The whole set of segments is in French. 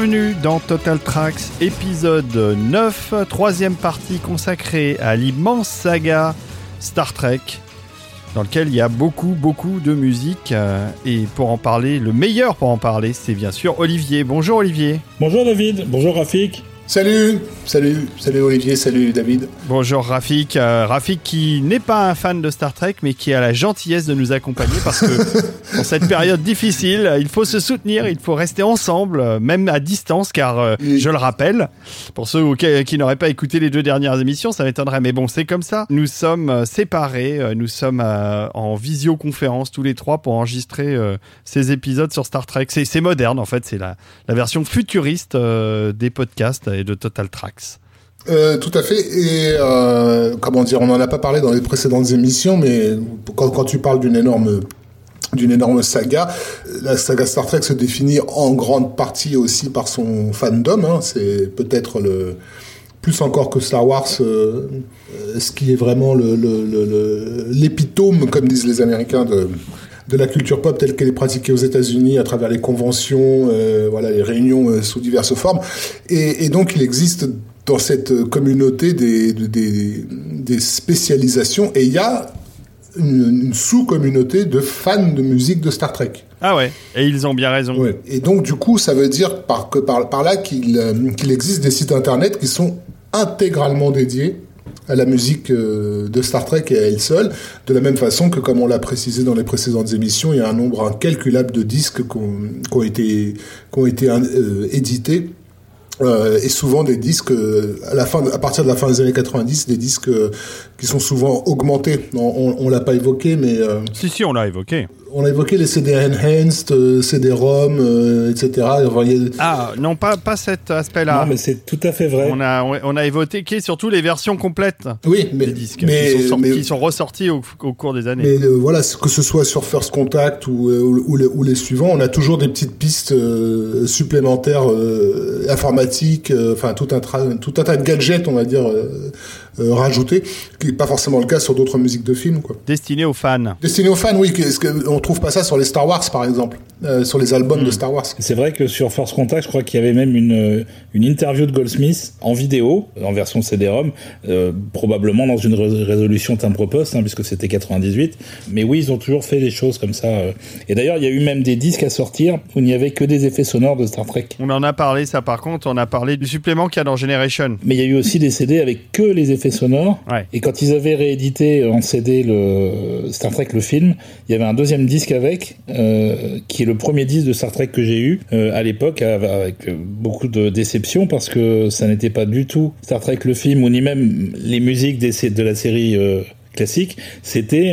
Bienvenue dans Total Tracks épisode 9, troisième partie consacrée à l'immense saga Star Trek, dans lequel il y a beaucoup beaucoup de musique. euh, Et pour en parler, le meilleur pour en parler, c'est bien sûr Olivier. Bonjour Olivier. Bonjour David, bonjour Rafik. Salut, salut, salut Olivier, salut David. Bonjour Rafik. Euh, Rafik qui n'est pas un fan de Star Trek, mais qui a la gentillesse de nous accompagner parce que dans cette période difficile, il faut se soutenir, il faut rester ensemble, euh, même à distance, car euh, Oui. je le rappelle, pour ceux qui n'auraient pas écouté les deux dernières émissions, ça m'étonnerait, mais bon, c'est comme ça. Nous sommes euh, séparés, nous sommes euh, en visioconférence tous les trois pour enregistrer ces épisodes sur Star Trek. C'est moderne en fait, c'est la, la version futuriste des podcasts de Total Tracks. Euh, tout à fait. Et euh, comment dire, on n'en a pas parlé dans les précédentes émissions, mais quand, tu parles d'une énorme d'une énorme saga, la saga Star Trek se définit en grande partie aussi par son fandom. hein. C'est peut-être le plus encore que Star Wars, euh, ce qui est vraiment l'épitome, comme disent les Américains, de, de la culture pop telle qu'elle est pratiquée aux États-Unis à travers les conventions, euh, voilà, les réunions euh, sous diverses formes. Et, et donc, il existe dans cette communauté des, des, spécialisations et il y a une, une sous-communauté de fans de musique de Star Trek. Ah ouais, et ils ont bien raison. Ouais. Et donc, du coup, ça veut dire par, que par, par là qu'il euh, qu'il existe des sites internet qui sont intégralement dédiés à la musique euh, de Star Trek et à elle seule, de la même façon que, comme on l'a précisé dans les précédentes émissions, il y a un nombre incalculable de disques qui ont, été, ont été euh, édités. Euh, et souvent des disques euh, à la fin, à partir de la fin des années 90, des disques euh, qui sont souvent augmentés. On, on, on l'a pas évoqué, mais euh, Si, si, on l'a évoqué. on a évoqué les CD enhanced, euh, CD-ROM, euh, etc. Enfin, a- Ah, non, pas, pas cet aspect-là. Non mais c'est tout à fait vrai. On a, on a évoqué surtout les versions complètes Oui, mais, des disques mais, qui, sont sortis- mais- qui sont ressortis au, au cours des années. mais, voilà, que ce soit sur First Contact ou, ou, ou les, ou les suivants, on a toujours des petites pistes supplémentaires informatiques, enfin tout un tra- tout un tas de gadgets, on va dire, euh, qui n'est pas forcément le cas sur d'autres musiques de films, quoi. Destiné aux fans. Destiné aux fans, oui, on trouve pas ça sur les Star Wars, par exemple, euh, sur les albums Hmm. de Star Wars. C'est vrai que sur First Contact, je crois qu'il y avait même une, une interview de Goldsmith en vidéo, en version CD-ROM, euh, probablement dans une ré- résolution timbre-poste, hein, puisque c'était 98. Mais oui, ils ont toujours fait des choses comme ça. euh. Et d'ailleurs, il y a eu même des disques à sortir où il n'y avait que des effets sonores de Star Trek. On en a parlé, ça par contre, on a parlé du supplément qu'il y a dans Generation. Mais il y a eu aussi des CD avec que les effets sonores. Ouais. Et quand ils avaient réédité en CD le Star Trek le film, il y avait un deuxième disque avec, euh, qui est le premier disque de Star Trek que j'ai eu euh, à l'époque, avec euh, beaucoup de déception parce que ça n'était pas du tout Star Trek le film ou ni même les musiques de la série. euh, classique, c'était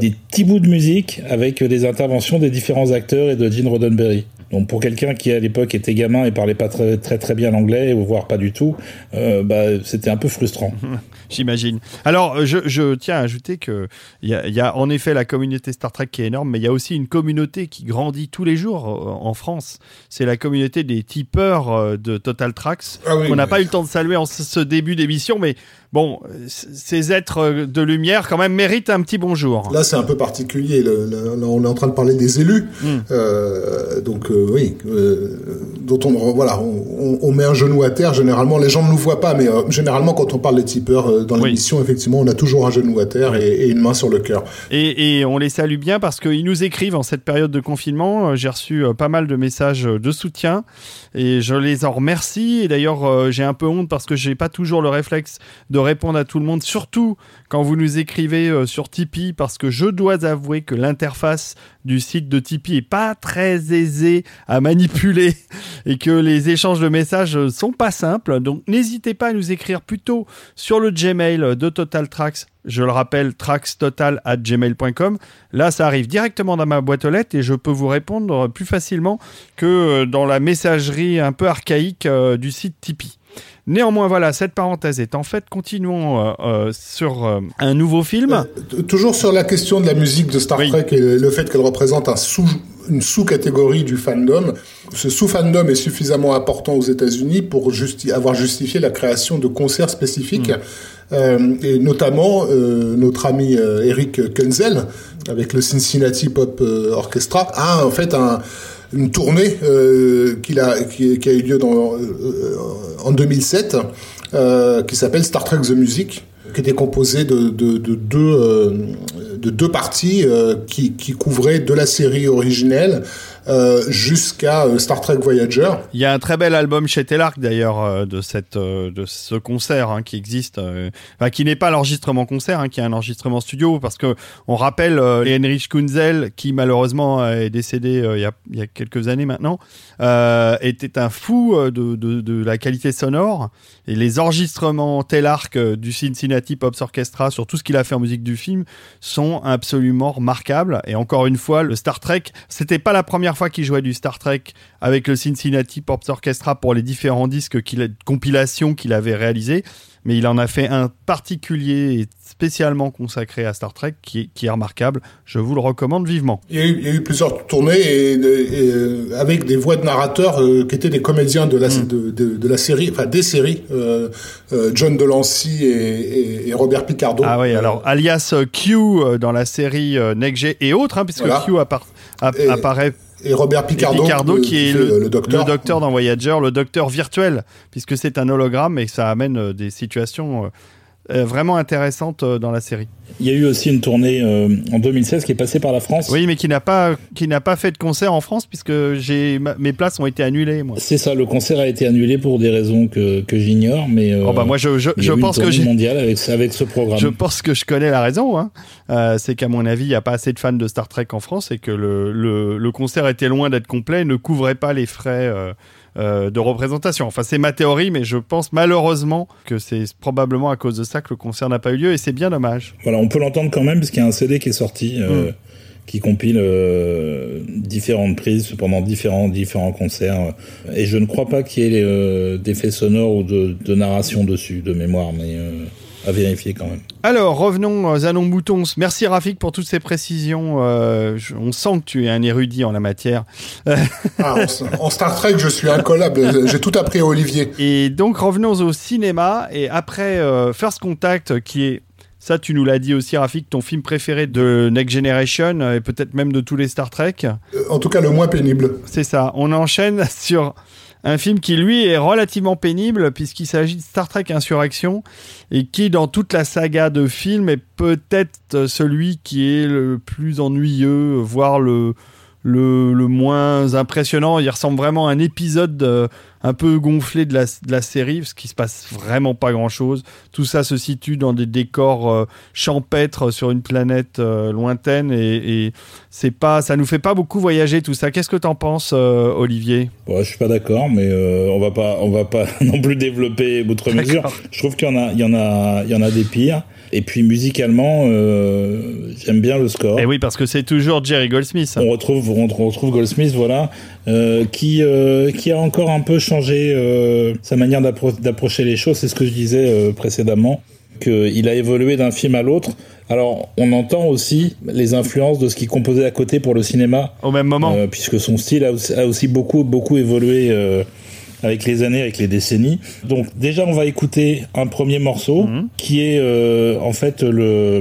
des petits bouts de musique avec des interventions des différents acteurs et de Gene Roddenberry. Donc pour quelqu'un qui à l'époque était gamin et parlait pas très très, très bien l'anglais, ou voire pas du tout, euh, bah, c'était un peu frustrant. J'imagine. Alors, je, je tiens à ajouter que il y a, il y a en effet la communauté Star Trek qui est énorme, mais il y a aussi une communauté qui grandit tous les jours euh, en France. C'est la communauté des tipeurs euh, de Total Tracks Ah oui, qu'on n'a pas eu le temps de saluer en ce début d'émission, mais bon, euh, ces êtres euh, de lumière quand même méritent un petit bonjour. Là, c'est un peu particulier. Le- le- là, on est en train de parler des élus. Mm. Euh, donc, euh, oui, euh, dont on, voilà, on, met un genou à terre. Généralement, les gens ne nous voient pas, mais généralement, quand on parle des tipeurs dans Oui. l'émission, effectivement, on a toujours un genou à terre et, et une main sur le cœur. Et, et on les salue bien parce qu'ils nous écrivent en cette période de confinement. J'ai reçu pas mal de messages de soutien et je les en remercie. Et d'ailleurs, j'ai un peu honte parce que j'ai pas toujours le réflexe de répondre à tout le monde, surtout quand vous nous écrivez euh, sur Tipeee, parce que je dois avouer que l'interface du site de Tipeee est pas très aisée à manipuler et que les échanges de messages sont pas simples. Donc n'hésitez pas à nous écrire plutôt sur le Gmail de Total Tracks. Je le rappelle, trackstotal@gmail.com. Là, ça arrive directement dans ma boîte aux lettres et je peux vous répondre plus facilement que euh, dans la messagerie un peu archaïque euh, du site Tipeee. Néanmoins, voilà, cette parenthèse est en fait, continuons euh, euh, sur euh, un nouveau film. Toujours sur la question de la musique de Star Oui. Trek et le, fait qu'elle représente un sous, une sous-catégorie du fandom. Ce sous-fandom est suffisamment important aux États-Unis pour justi- avoir justifié la création de concerts spécifiques. Euh, et notamment euh, notre ami Eric Kenzel avec le Cincinnati Pop Orchestra a en fait un une tournée a, qui, a eu lieu dans, en 2007, qui s'appelle Star Trek The Music qui était composée de, de, de deux, de deux parties qui couvraient de la série originelle euh, jusqu'à euh, Star Trek Voyager. Il y a un très bel album chez Telarc d'ailleurs euh, de cette de ce concert hein, qui existe, qui n'est pas l'enregistrement concert, hein, qui est un enregistrement studio parce que on rappelle Heinrich Kunzel qui malheureusement est décédé il y, a, y a, quelques années maintenant, était un fou de, de, de, la qualité sonore et les enregistrements Telarc du Cincinnati Pops Orchestra sur tout ce qu'il a fait en musique du film sont absolument remarquables et encore une fois le Star Trek c'était pas la première fois qu'il jouait du Star Trek avec le Cincinnati Pop Orchestra pour les différents disques qu'il compilations qu'il avait réalisés, mais il en a fait un particulier et spécialement consacré à Star Trek qui est, remarquable. Je vous le recommande vivement. Il y a eu, plusieurs tournées et, euh, avec des voix de narrateurs euh, qui étaient des comédiens de la, mm. de, la série, enfin des séries, euh, John Delancey et, Robert Picardo. Ah oui, alors alias Q dans la série Next et autres, hein, puisque Q apparaît et Robert Picardo, qui, est le, docteur. le, docteur. dans Voyager, le docteur virtuel, puisque c'est un hologramme et ça amène euh, des situations euh, vraiment intéressantes dans la série. Il y a eu aussi une tournée en 2016 qui est passée par la France. Oui, mais qui n'a pas qui n'a pas fait de concert en France puisque j'ai mes places ont été annulées. C'est ça, le concert a été annulé pour des raisons que, que j'ignore, mais oh bah moi je, je, je pense que avec avec ce programme. Je pense que je connais la raison. Hein. Euh, c'est qu'à mon avis, il n'y a pas assez de fans de Star Trek en France et que le, le, le concert était loin d'être complet, ne couvrait pas les frais. Euh, de représentation. Enfin, c'est ma théorie, mais je pense malheureusement que c'est probablement à cause de ça que le concert n'a pas eu lieu et c'est bien dommage. Voilà, on peut l'entendre quand même parce qu'il y a un CD qui est sorti. Euh, mm. qui compile euh, différentes prises pendant différents différents concerts et je ne crois pas qu'il y ait d'effets sonores ou de, de, narration dessus de mémoire mais à vérifier quand même. Alors, revenons à nos moutons. Merci Rafik pour toutes ces précisions. Euh, on sent que tu es un érudit en la matière. Ah, en, Star Trek, je suis incollable. J'ai tout appris à Olivier. Et donc, revenons au cinéma. Et après euh, First Contact, qui est ça, tu nous l'as dit aussi, Rafik, ton film préféré de Next Generation et peut-être même de tous les Star Trek. Euh, en tout cas, le moins pénible. C'est ça. On enchaîne sur un film qui, lui, est relativement pénible puisqu'il s'agit de Star Trek Insurrection et qui, dans toute la saga de films, est peut-être celui qui est le plus ennuyeux, voire le, le, le moins impressionnant. Il ressemble vraiment à un épisode euh, un peu gonflé de la, de la, série, parce qu'il se passe vraiment pas grand-chose. Tout ça se situe dans des décors euh, champêtres sur une planète euh, lointaine, et, et c'est pas, ça nous fait pas beaucoup voyager tout ça. Qu'est-ce que t'en penses, Olivier? Je suis pas d'accord, mais on va pas, on va pas non plus développer outre mesure. Je trouve qu'il y en a, il y en a, il y en a des pires. Et puis musicalement, euh, j'aime bien le score. Et oui, parce que c'est toujours Jerry Goldsmith. On retrouve, on retrouve Goldsmith, voilà, euh, qui euh, qui a encore un peu changé sa manière d'approcher les choses. C'est ce que je disais précédemment, qu'il a évolué d'un film à l'autre. Alors, on entend aussi les influences de ce qu'il composait à côté pour le cinéma. Au même moment. Puisque son style a aussi, a aussi beaucoup beaucoup évolué avec les années, avec les décennies. Donc déjà, on va écouter un premier morceau mhm. qui est euh, en fait le,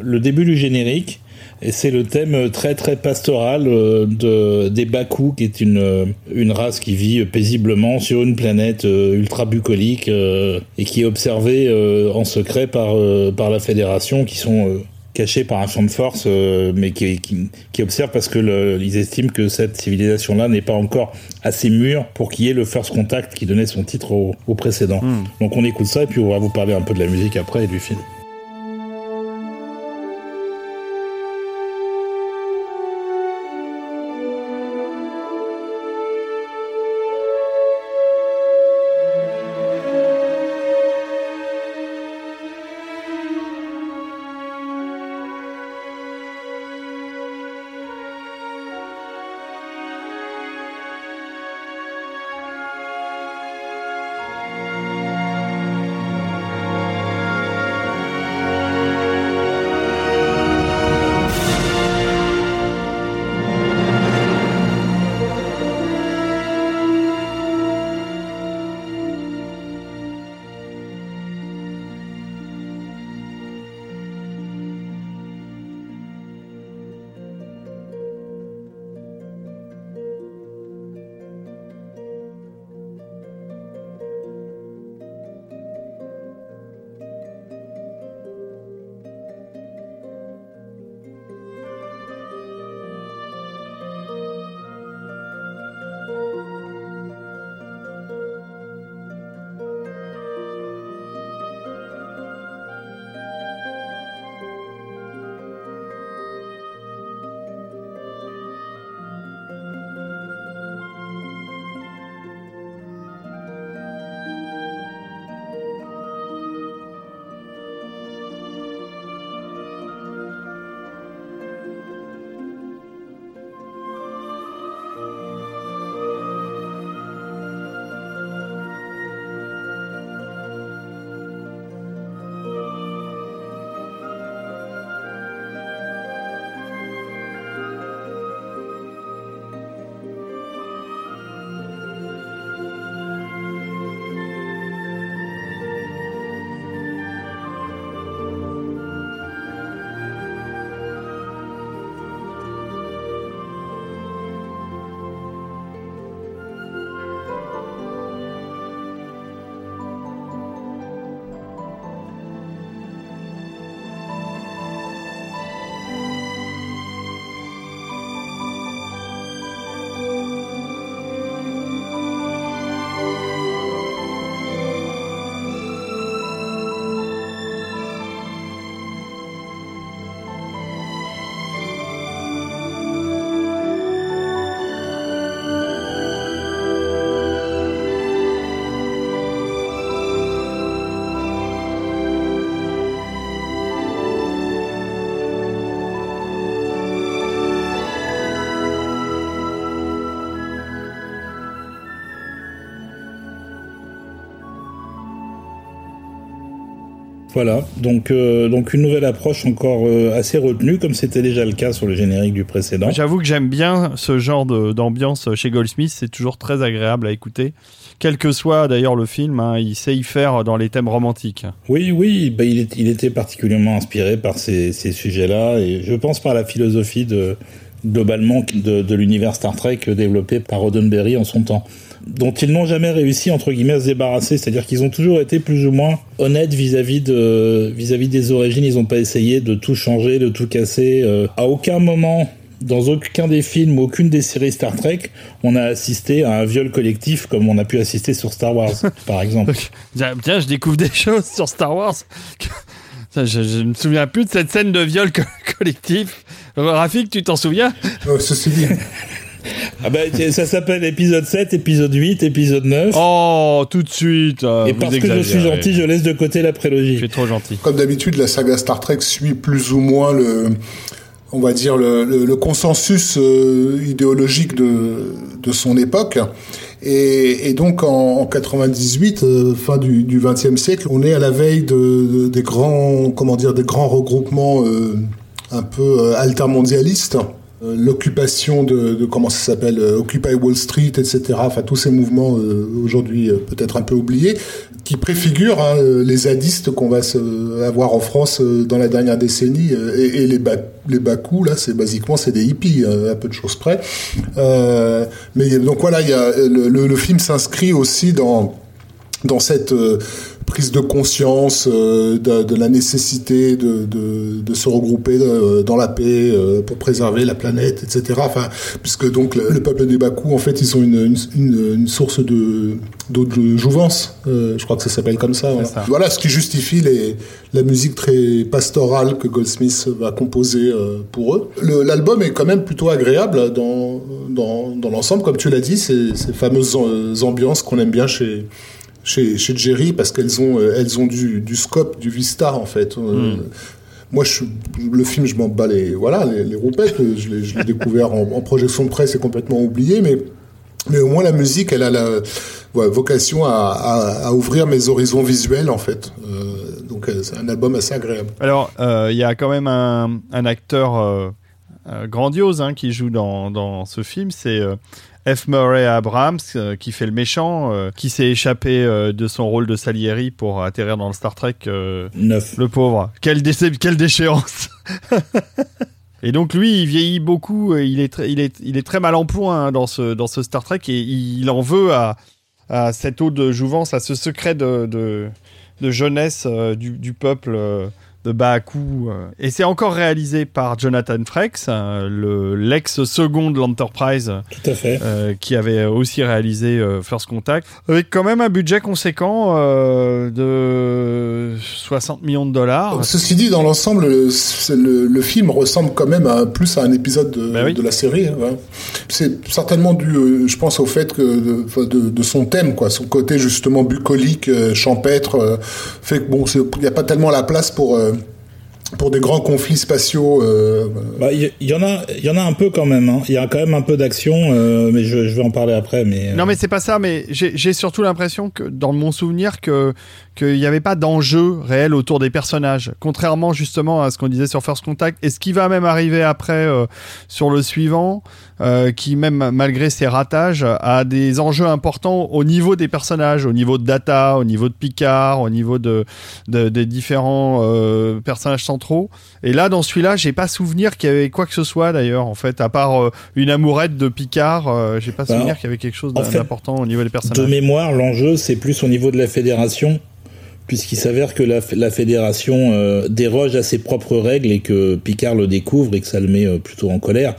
le début du générique. Et c'est le thème très très pastoral euh, de, des Baku, qui est une, euh, une race qui vit paisiblement sur une planète ultra bucolique et qui est observée en secret par, par la Fédération, qui sont caché par un champ de force, euh, mais qui, qui, qui, observe parce que le, ils estiment que cette civilisation-là n'est pas encore assez mûre pour qu'il y ait le first contact qui donnait son titre au, au précédent. Hmm. Donc on écoute ça et puis on va vous parler un peu de la musique après et du film. Voilà, donc, euh, donc une nouvelle approche encore euh, assez retenue, comme c'était déjà le cas sur le générique du précédent. J'avoue que j'aime bien ce genre d'ambiance chez Goldsmith, c'est toujours très agréable à écouter. Quel que soit d'ailleurs le film, hein, il sait y faire dans les thèmes romantiques. Oui, oui, bah, il, il, était particulièrement inspiré par ces, ces sujets-là, et je pense par la philosophie de, globalement de, de l'univers Star Trek développé par Roddenberry en son temps dont ils n'ont jamais réussi entre guillemets à se débarrasser. C'est-à-dire qu'ils ont toujours été plus ou moins honnêtes vis-à-vis de vis-à-vis des origines. Ils n'ont pas essayé de tout changer, de tout casser. Euh, à aucun moment dans aucun des films, aucune des séries Star Trek, on a assisté à un viol collectif comme on a pu assister sur Star Wars, par exemple. Tiens, je découvre des choses sur Star Wars. Je, je, me souviens plus de cette scène de viol collectif. Rafik, tu t'en souviens? Oh, Ceci dit. Ah bah, ça s'appelle épisode 7, épisode 8, épisode 9. Oh, tout de suite. Euh, Et parce que je suis gentil, je laisse de côté la prélogie. Je suis trop gentil. Comme d'habitude, la saga Star Trek suit plus ou moins le, on va dire le, le, consensus euh, idéologique de, de son époque. Et, et donc en, en 98, euh, fin du, du 20e siècle, on est à la veille de, des grands, comment dire, des grands regroupements un peu altermondialistes euh, l'occupation de, comment ça s'appelle euh, Occupy Wall Street, etc. Enfin tous ces mouvements euh, aujourd'hui peut-être un peu oubliés, qui préfigurent hein, les zadistes qu'on va avoir en France dans la dernière décennie et, les les bas là c'est basiquement c'est des hippies à peu de choses près. mais donc voilà, il y a le, le, le film s'inscrit aussi dans dans cette prise de conscience euh, de, de, la nécessité de, de, de se regrouper euh, dans la paix euh, pour préserver la planète, etc. Enfin, puisque donc le, peuple des Bakou, en fait, ils ont une, une, une source de d'eau de jouvence, je crois que ça s'appelle comme ça. Voilà. ça. voilà. ce qui justifie les, la musique très pastorale que Goldsmith va composer pour eux. L'album est quand même plutôt agréable dans, dans, dans l'ensemble, comme tu l'as dit, ces, ces fameuses ambiances qu'on aime bien chez chez, chez Jerry parce qu'elles ont, euh, elles ont du, du scope, du vista en fait. Euh, hmm. Moi, je, le film, je m'en bats les, voilà, les, les roupettes. Je l'ai découvert en, en, projection de presse et complètement oublié, mais, mais au moins la musique, elle a la ouais, vocation à, à, à, ouvrir mes horizons visuels en fait. Euh, donc, euh, c'est un album assez agréable. Alors, il euh, y a quand même un, un acteur grandiose hein, qui joue dans, dans ce film, c'est F. Murray Abrams, euh, qui fait le méchant, euh, qui s'est échappé euh, de son rôle de Salieri pour atterrir dans le Star Trek. 9. Le pauvre. Quelle, dé quelle déchéance Et donc lui, il vieillit beaucoup, il est, il est, il est très mal en point hein, dans, ce, dans ce Star Trek et il en veut à, à cette eau de jouvence, à ce secret de, de, de jeunesse du, du, peuple de Baku. Euh. Et c'est encore réalisé par Jonathan Frakes, euh, le l'ex-second de l'Enterprise. Tout à fait. Euh, qui avait aussi réalisé euh, First Contact. Avec quand même un budget conséquent euh, de 60 millions de dollars. Ceci dit, dans l'ensemble, le, film ressemble quand même à, plus à un épisode de, ben oui. de la série. Hein. C'est certainement dû, je pense, au fait que de, de, de, son thème, quoi, son côté justement bucolique, champêtre, fait que bon, il n'y a pas tellement la place pour pour des grands conflits spatiaux. Euh... Bah, il y, y, en a, il y en a un peu quand même. Hein. Il y a quand même un peu d'action, euh, mais je, je, vais en parler après. Mais euh... non, mais c'est pas ça. Mais j'ai surtout l'impression que, dans mon souvenir, que qu'il n'y avait pas d'enjeu réel autour des personnages, contrairement justement à ce qu'on disait sur First Contact. Et ce qui va même arriver après euh, sur le suivant, euh, qui même malgré ses ratages a des enjeux importants au niveau des personnages, au niveau de Data, au niveau de Picard, au niveau de, de des différents euh, personnages centraux. Et là, dans celui-là, j'ai pas souvenir qu'il y avait quoi que ce soit d'ailleurs, en fait, à part une amourette de Picard, j'ai pas bah, souvenir qu'il y avait quelque chose d'important au niveau des personnages. De mémoire, l'enjeu c'est plus au niveau de la fédération puisqu'il s'avère que la, fédération euh, déroge à ses propres règles et que Picard le découvre et que ça le met euh, plutôt en colère.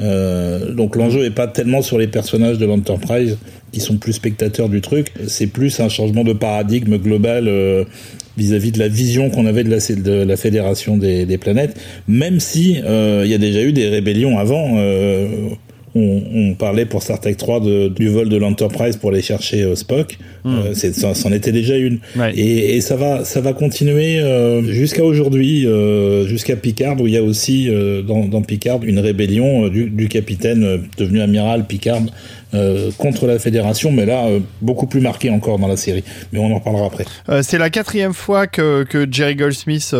Euh, donc l'enjeu est pas tellement sur les personnages de l'Enterprise qui sont plus spectateurs du truc, c'est plus un changement de paradigme global vis-à-vis -vis de la vision qu'on avait de la, de la fédération des, des planètes, même si il y a déjà eu des rébellions avant on, parlait pour Star Trek 3 de, du vol de l'Enterprise pour aller chercher euh, Spock. Euh, c'est, ça, c'en était déjà une. Et, et, ça va, ça va continuer euh, jusqu'à aujourd'hui, jusqu'à Picard, où il y a aussi dans, dans, Picard une rébellion du, du, capitaine devenu amiral Picard contre la Fédération, mais là beaucoup plus marqué encore dans la série. Mais on en parlera après. c'est la quatrième fois que, que Jerry Goldsmith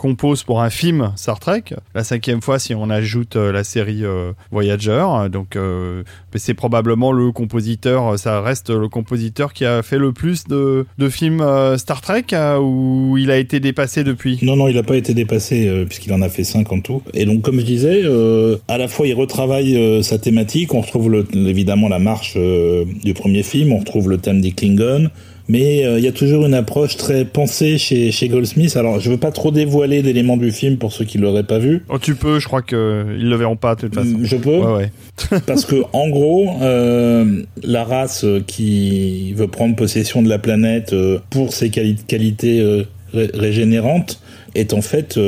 compose pour un film Star Trek. La cinquième fois si on ajoute euh, la série euh, Voyager. Donc euh, c'est probablement le compositeur, ça reste le compositeur qui a fait le plus de, de films Star Trek où il a été dépassé depuis? Non, non, il n'a pas été dépassé puisqu'il en a fait cinq en tout. Et donc comme je disais, à la fois il retravaille sa thématique, on retrouve évidemment la marche du premier film, on retrouve le thème des Klingons, mais euh, il y a toujours une approche très pensée chez, chez Goldsmith. Alors, je veux pas trop dévoiler d'éléments du film pour ceux qui l'auraient pas vu. Oh, tu peux, je crois qu'ils le verront pas de toute façon. Je peux Ouais, ouais. Parce que, en gros, euh, la race qui veut prendre possession de la planète euh, pour ses qualités régénérantes est en fait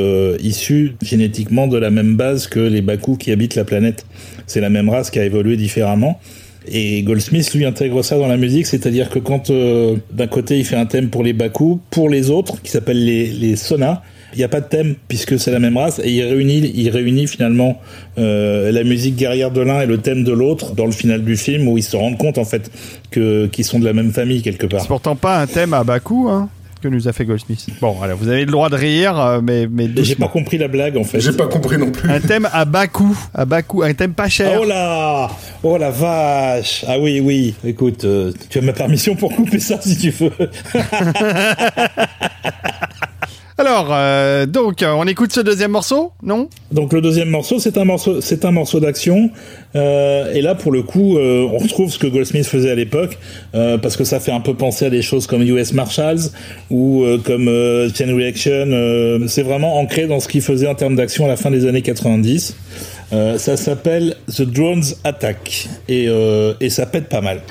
issue génétiquement de la même base que les Baku qui habitent la planète. C'est la même race qui a évolué différemment. Et Goldsmith lui intègre ça dans la musique, c'est-à-dire que quand euh, d'un côté il fait un thème pour les Baku, pour les autres qui s'appellent les, les Sona, il n'y a pas de thème puisque c'est la même race et il réunit, il réunit finalement euh, la musique guerrière de l'un et le thème de l'autre dans le final du film où ils se rendent compte en fait que qu'ils sont de la même famille quelque part. C'est pourtant pas un thème à Baku, hein que nous a fait Goldsmith. Bon, alors vous avez le droit de rire, euh, mais mais j'ai pas compris la blague en fait. J'ai pas compris non plus. Un thème à bas coût, à bas coût, un thème pas cher. Oh là, oh la vache. Ah oui oui. Écoute, euh, tu as ma permission pour couper ça si tu veux. Alors, euh, donc, on écoute ce deuxième morceau, non? Donc le deuxième morceau, c'est un morceau, c'est un morceau d'action. Euh, et là, pour le coup, euh, on retrouve ce que Goldsmith faisait à l'époque, parce que ça fait un peu penser à des choses comme US Marshals ou comme Chain Reaction. c'est vraiment ancré dans ce qu'il faisait en termes d'action à la fin des années 90. ça s'appelle The Drones Attack et ça pète pas mal.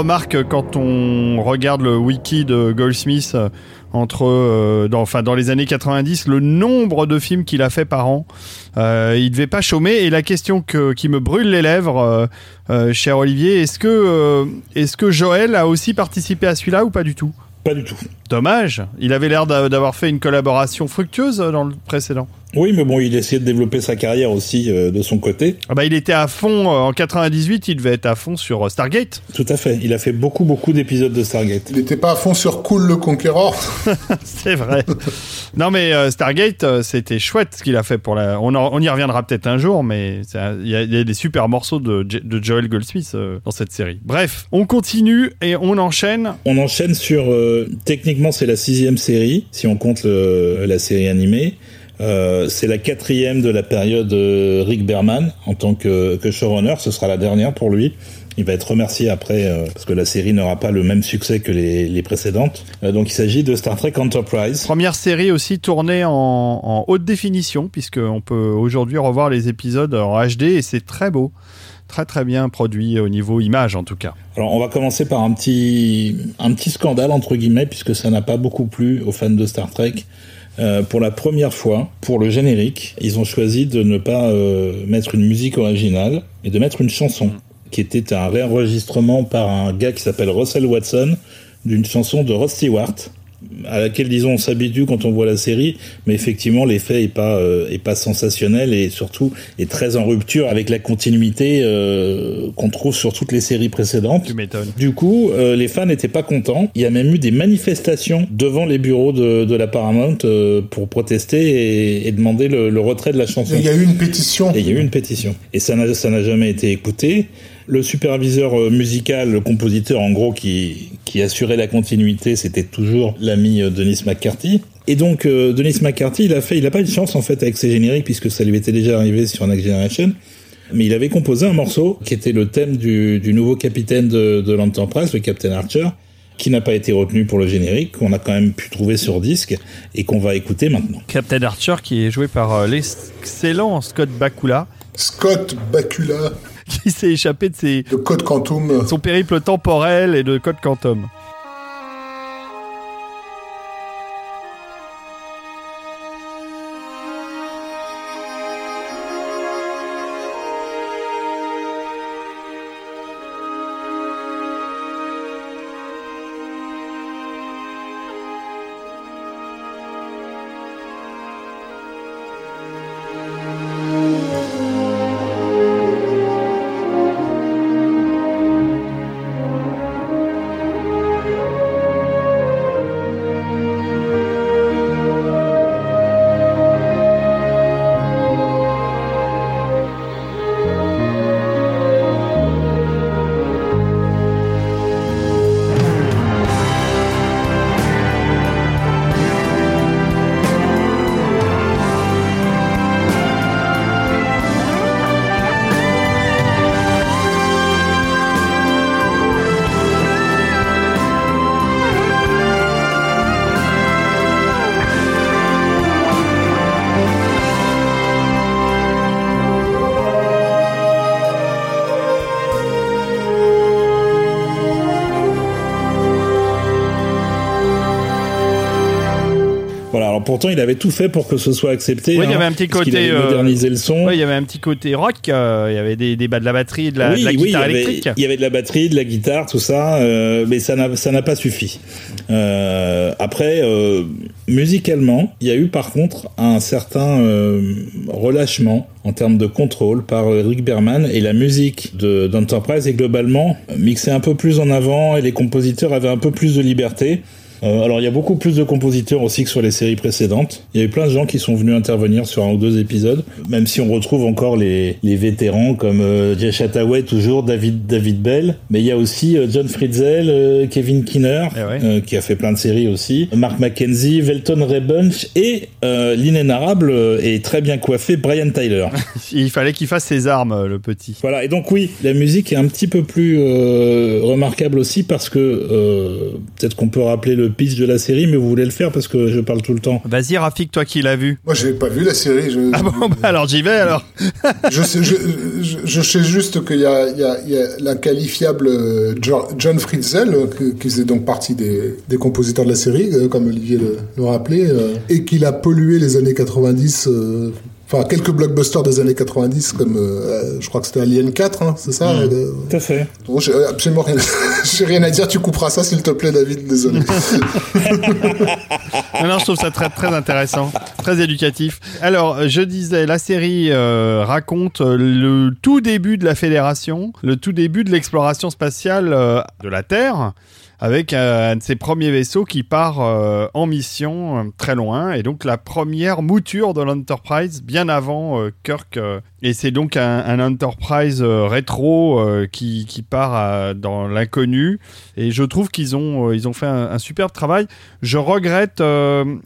Remarque quand on regarde le wiki de Goldsmith euh, entre, euh, dans, enfin, dans les années 90, le nombre de films qu'il a fait par an. Euh, il devait pas chômer. Et la question que, qui me brûle les lèvres, euh, cher Olivier, est-ce que, est-ce que Joël a aussi participé à celui-là ou pas du tout? Pas du tout. Dommage. Il avait l'air d'a- d'avoir fait une collaboration fructueuse dans le précédent. Oui, mais bon, il essayait de développer sa carrière aussi euh, de son côté. Ah bah, il était à fond euh, en 98. Il devait être à fond sur euh, Stargate. Tout à fait. Il a fait beaucoup, beaucoup d'épisodes de Stargate. Il n'était pas à fond sur Cool le Conquérant. C'est vrai. non mais euh, Stargate, euh, c'était chouette ce qu'il a fait pour la. On, en- on y reviendra peut-être un jour, mais il y, a- il y a des super morceaux de, de Joel Goldsmith euh, dans cette série. Bref, on continue et on enchaîne. On enchaîne sur. euh, c'est la sixième série, si on compte la série animée. Euh, c'est la quatrième de la période euh, Rick Berman en tant que, showrunner. Ce sera la dernière pour lui. Il va être remercié après euh, parce que la série n'aura pas le même succès que les, précédentes. Donc il s'agit de Star Trek Enterprise. Première série aussi tournée en, en haute définition, puisqu'on peut aujourd'hui revoir les épisodes en HD et c'est très beau. Très très bien produit au niveau image en tout cas. Alors on va commencer par un petit un petit scandale entre guillemets puisque ça n'a pas beaucoup plu aux fans de Star Trek. Euh, pour la première fois, pour le générique, ils ont choisi de ne pas euh, mettre une musique originale et de mettre une chanson qui était un réenregistrement par un gars qui s'appelle Russell Watson d'une chanson de Rod Stewart à laquelle disons on s'habitue quand on voit la série, mais effectivement l'effet est pas euh, est pas sensationnel et surtout est très en rupture avec la continuité euh, qu'on trouve sur toutes les séries précédentes. Tu m'étonnes. Du coup, euh, les fans n'étaient pas contents. Il y a même eu des manifestations devant les bureaux de, de la Paramount euh, pour protester et, et demander le, le retrait de la chanson. Il y a eu une pétition. Et il y a eu une pétition. Et ça n'a, ça n'a jamais été écouté. Le superviseur euh, musical, le compositeur en gros qui, qui assurait la continuité, c'était toujours l'ami euh, Denis McCarthy. Et donc euh, Denis McCarthy, il a fait, il a pas eu de chance en fait avec ses génériques puisque ça lui était déjà arrivé sur Next Generation. Mais il avait composé un morceau qui était le thème du, du nouveau capitaine de, de l'Enterprise, le Captain Archer, qui n'a pas été retenu pour le générique, qu'on a quand même pu trouver sur disque et qu'on va écouter maintenant. Captain Archer qui est joué par l'excellent Scott Bakula Scott Bakula qui s'est échappé de ses, de Code Quantum. son périple temporel et de Code Quantum. Il avait tout fait pour que ce soit accepté. Oui, il y hein, avait un petit côté, euh, modernisé le son. Ouais, il y avait un petit côté rock, euh, il y avait des, des bas de la batterie de la, oui, de la oui, il y, guitare avait, électrique. il y avait de la batterie, de la guitare, tout ça, euh, mais ça n'a ça n'a pas suffi. Après, musicalement, il y a eu par contre un certain relâchement en termes de contrôle par Rick Berman et la musique de d'Enterprise est globalement mixée un peu plus en avant et les compositeurs avaient un peu plus de liberté. Euh, alors il y a beaucoup plus de compositeurs aussi que sur les séries précédentes. Il y a eu plein de gens qui sont venus intervenir sur un ou deux épisodes, même si on retrouve encore les, les vétérans comme euh, Jay Chataway toujours, David David Bell, mais il y a aussi euh, John Fritzell, euh, Kevin Kinner Eh ouais. euh, qui a fait plein de séries aussi, Mark Mackenzie, Velton Rebunch et euh, l'inénarrable et très bien coiffé Brian Tyler. Il fallait qu'il fasse ses armes, le petit. Voilà, et donc oui, la musique est un petit peu plus euh, remarquable aussi parce que euh, peut-être qu'on peut rappeler le pitch de la série, mais vous voulez le faire parce que je parle tout le temps. Vas-y, Rafik, toi qui l'as vu. Moi, j'ai pas vu la série. Je... Ah bon, bah alors j'y vais alors. je, sais, je, je, je, sais juste qu'il y a, il y, a, il y a l'inqualifiable euh, John Fritzl, qui faisait donc partie des, des compositeurs de la série, euh, comme Olivier le, le rappelait, et qu'il a pollué les années 90 enfin quelques blockbusters des années 90 comme euh, je crois que c'était Alien 4 hein, c'est ça mmh. euh, tout à fait. Bon, j'ai absolument rien j'ai rien à dire tu couperas ça s'il te plaît David désolé. Non, non je trouve ça très très intéressant très éducatif. Alors je disais la série euh, raconte le tout début de la fédération le tout début de l'exploration spatiale euh, de la Terre avec un, de ses premiers vaisseaux qui part euh, en mission euh, très loin et donc la première mouture de l'Enterprise bien avant euh, Kirk et c'est donc un, Enterprise rétro qui, qui, part dans l'inconnu et je trouve qu'ils ont ils ont fait un, superbe travail je regrette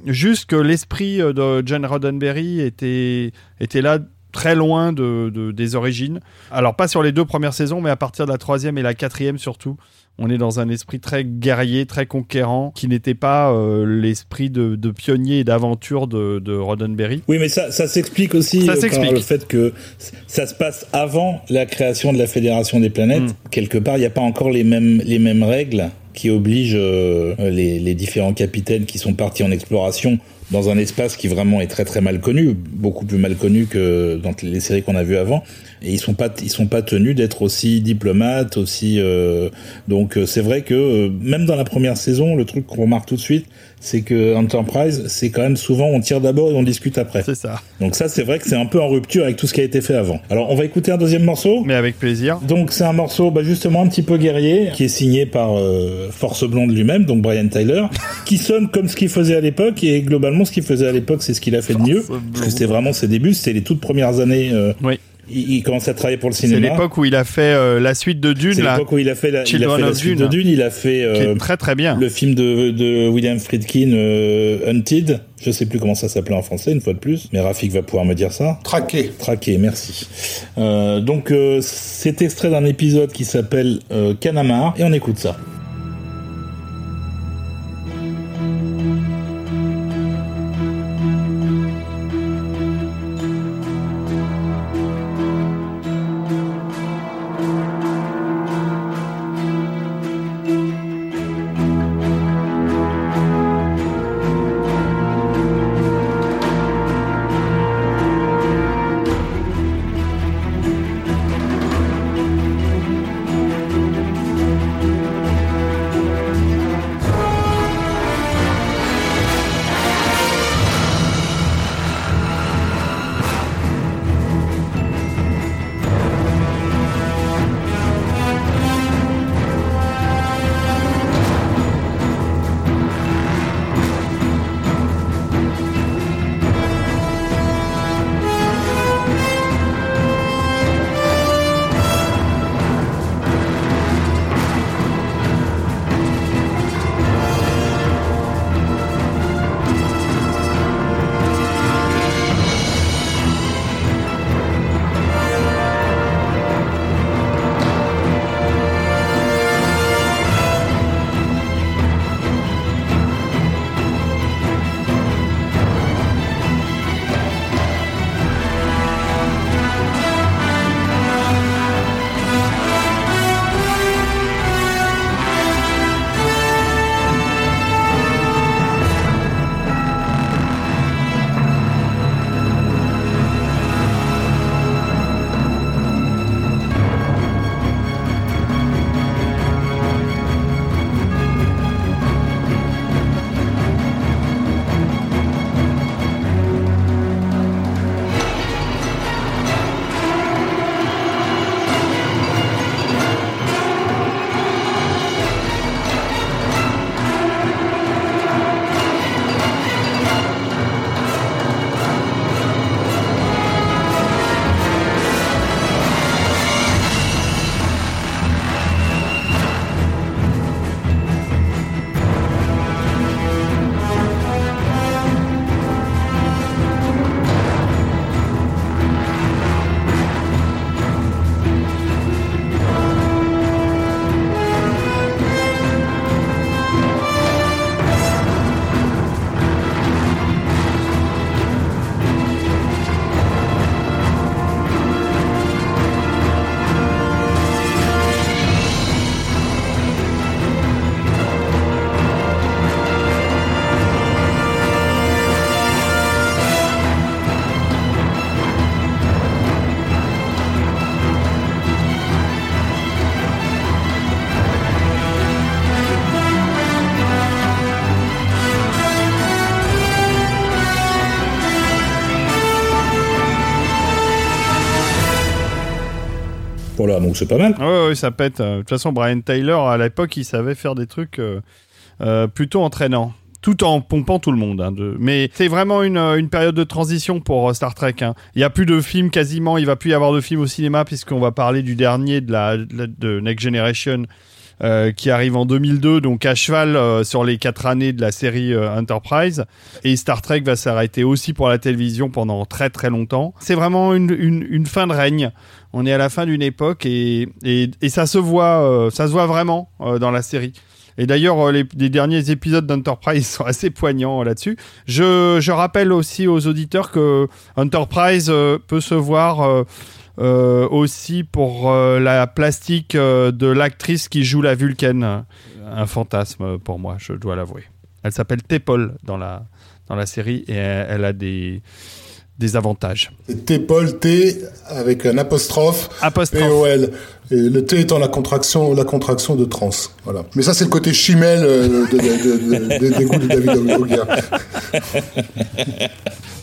juste que l'esprit de John Roddenberry était était là très loin de, des origines. Alors pas sur les deux premières saisons, mais à partir de la troisième et la quatrième surtout. On est dans un esprit très guerrier, très conquérant, qui n'était pas euh, l'esprit de, de, pionnier et d'aventure de, de, Roddenberry. Oui, mais ça, ça s'explique aussi ça euh, par le fait que ça se passe avant la création de la Fédération des planètes. Mm. Quelque part, il n'y a pas encore les mêmes, les mêmes règles qui obligent euh, les, les différents capitaines qui sont partis en exploration dans un espace qui vraiment est très très mal connu, beaucoup plus mal connu que dans les séries qu'on a vues avant. Et ils sont pas ils sont pas tenus d'être aussi diplomates, aussi euh, donc euh, c'est vrai que euh, même dans la première saison, le truc qu'on remarque tout de suite, c'est que Enterprise, c'est quand même souvent on tire d'abord et on discute après. C'est ça. Donc ça, c'est vrai que c'est un peu en rupture avec tout ce qui a été fait avant. Alors on va écouter un deuxième morceau. Mais avec plaisir. Donc c'est un morceau, bah, justement un petit peu guerrier, qui est signé par euh, Force Blonde lui-même, donc Brian Tyler, qui sonne comme ce qu'il faisait à l'époque et globalement ce qu'il faisait à l'époque, c'est ce qu'il a fait de mieux, parce que c'était vraiment ses débuts, c'était les toutes premières années. Euh, oui il, il commence à travailler pour le cinéma. C'est l'époque où il a fait euh, la suite de Dune. C'est l'époque où il a fait la, il a fait la suite Dune. de Dune. Il a fait euh, très très bien. Le film de, de William Friedkin, euh, Hunted. Je sais plus comment ça s'appelait en français, une fois de plus, mais Rafik va pouvoir me dire ça. Traqué. Traqué, merci. Euh, donc c'est extrait d'un épisode qui s'appelle Canamar et on écoute ça. C'est pas mal. Ouais, ouais, ça pète. De toute façon, Brian Taylor, à l'époque, il savait faire des trucs euh, euh, plutôt entraînants. Tout en pompant tout le monde. hein, Mais c'est vraiment une, euh, période de transition pour euh, Star Trek. hein. Il n'y a plus de films quasiment. Il va plus y avoir de films au cinéma puisqu'on va parler du dernier de la- de Next Generation euh, qui arrive en 2002, donc à cheval euh, sur les quatre années de la série euh, Enterprise. Et Star Trek va s'arrêter aussi pour la télévision pendant très très longtemps. C'est vraiment une, une, fin de règne. On est à la fin d'une époque et, et, ça se voit, ça se voit vraiment dans la série. Et d'ailleurs, les, derniers épisodes d'Enterprise sont assez poignants là-dessus. Je, je rappelle aussi aux auditeurs que Enterprise peut se voir euh, aussi pour euh, la plastique euh, de l'actrice qui joue la Vulcaine. Un fantasme pour moi, je dois l'avouer. Elle s'appelle T'Pol dans la, dans la série et elle, elle a des, des avantages. T-Paul, T avec un apostrophe. Apostrophe. P-O-L. Et le T étant la contraction, la contraction de trans. Voilà. Mais ça, c'est le côté chimel euh, de- de- de- de- de- des goûts de David Auguer.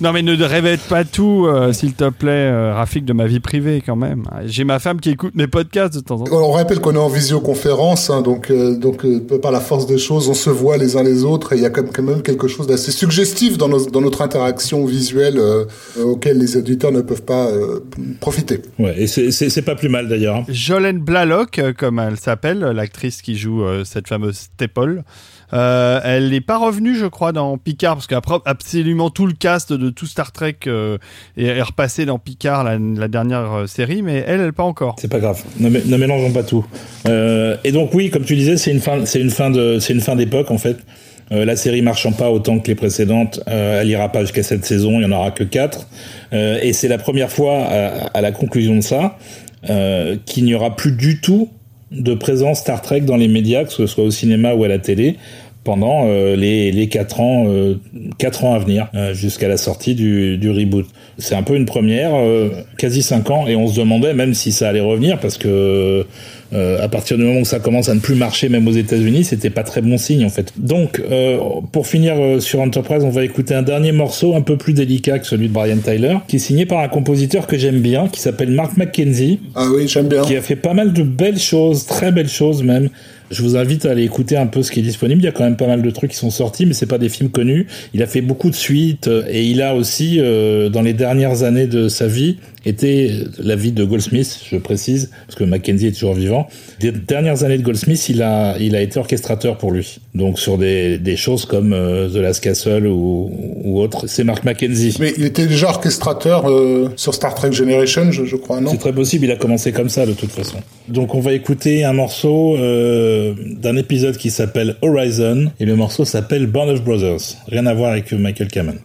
Non mais ne révèle pas tout, euh, s'il te plaît, euh, Rafik, de ma vie privée quand même. J'ai ma femme qui écoute mes podcasts de temps en temps. On rappelle qu'on est en visioconférence, hein, donc, euh, donc euh, par la force des choses, on se voit les uns les autres et il y a quand même- quelque chose d'assez suggestif dans, nos- dans notre interaction visuelle auquel les auditeurs ne peuvent pas euh, profiter. Ouais, et c'est pas plus mal d'ailleurs. hein. Jolene Blalock, euh, comme elle s'appelle, l'actrice qui joue euh, cette fameuse euh, elle n'est pas revenue, je crois, dans Picard, parce qu'après, absolument tout le cast de tout Star Trek euh, est, repassé dans Picard, la, dernière euh, série, mais elle, elle pas encore. C'est pas grave. Ne, mé- ne mélangeons pas tout. Euh, et donc oui, comme tu disais, c'est une fin, fin de, d'époque en fait. Euh, la série marchant pas autant que les précédentes, euh, elle ira pas jusqu'à cette saison, il y en aura que quatre. Euh, et c'est la première fois à, à la conclusion de ça euh, qu'il n'y aura plus du tout de présence Star Trek dans les médias, que ce soit au cinéma ou à la télé, pendant euh, les, les quatre ans, euh, ans à venir, euh, jusqu'à la sortie du, du reboot. C'est un peu une première, quasi cinq ans, et on se demandait même si ça allait revenir, parce que à partir du moment où ça commence à ne plus marcher, même aux États-Unis, c'était pas très bon signe en fait. Donc, euh, pour finir euh, sur Enterprise, on va écouter un dernier morceau un peu plus délicat que celui de Brian Tyler, qui est signé par un compositeur que j'aime bien, qui s'appelle Mark McKenzie Ah oui, j'aime bien. qui a fait pas mal de belles choses, très belles choses même. Je vous invite à aller écouter un peu ce qui est disponible. Il y a quand même pas mal de trucs qui sont sortis, mais c'est pas des films connus. Il a fait beaucoup de suites euh, et il a aussi, euh, dans les dernières années de sa vie, été la vie de Goldsmith, je précise, parce que Mackenzie est toujours vivant. Des dernières années de Goldsmith, il a, il a été orchestrateur pour lui. Donc sur des, des choses comme euh, The Last Castle ou, ou autre, c'est Mark Mackenzie. Mais il était déjà orchestrateur euh, sur Star Trek Generation, je, je crois, non? C'est très possible, il a commencé comme ça de toute façon. Donc on va écouter un morceau euh, d'un épisode qui s'appelle Horizon et le morceau s'appelle Band of Brothers. Rien à voir avec Michael Kamen.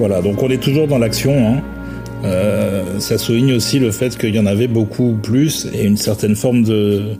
Voilà, donc on est toujours dans l'action. Hein. ça souligne aussi le fait qu'il y en avait beaucoup plus et une certaine forme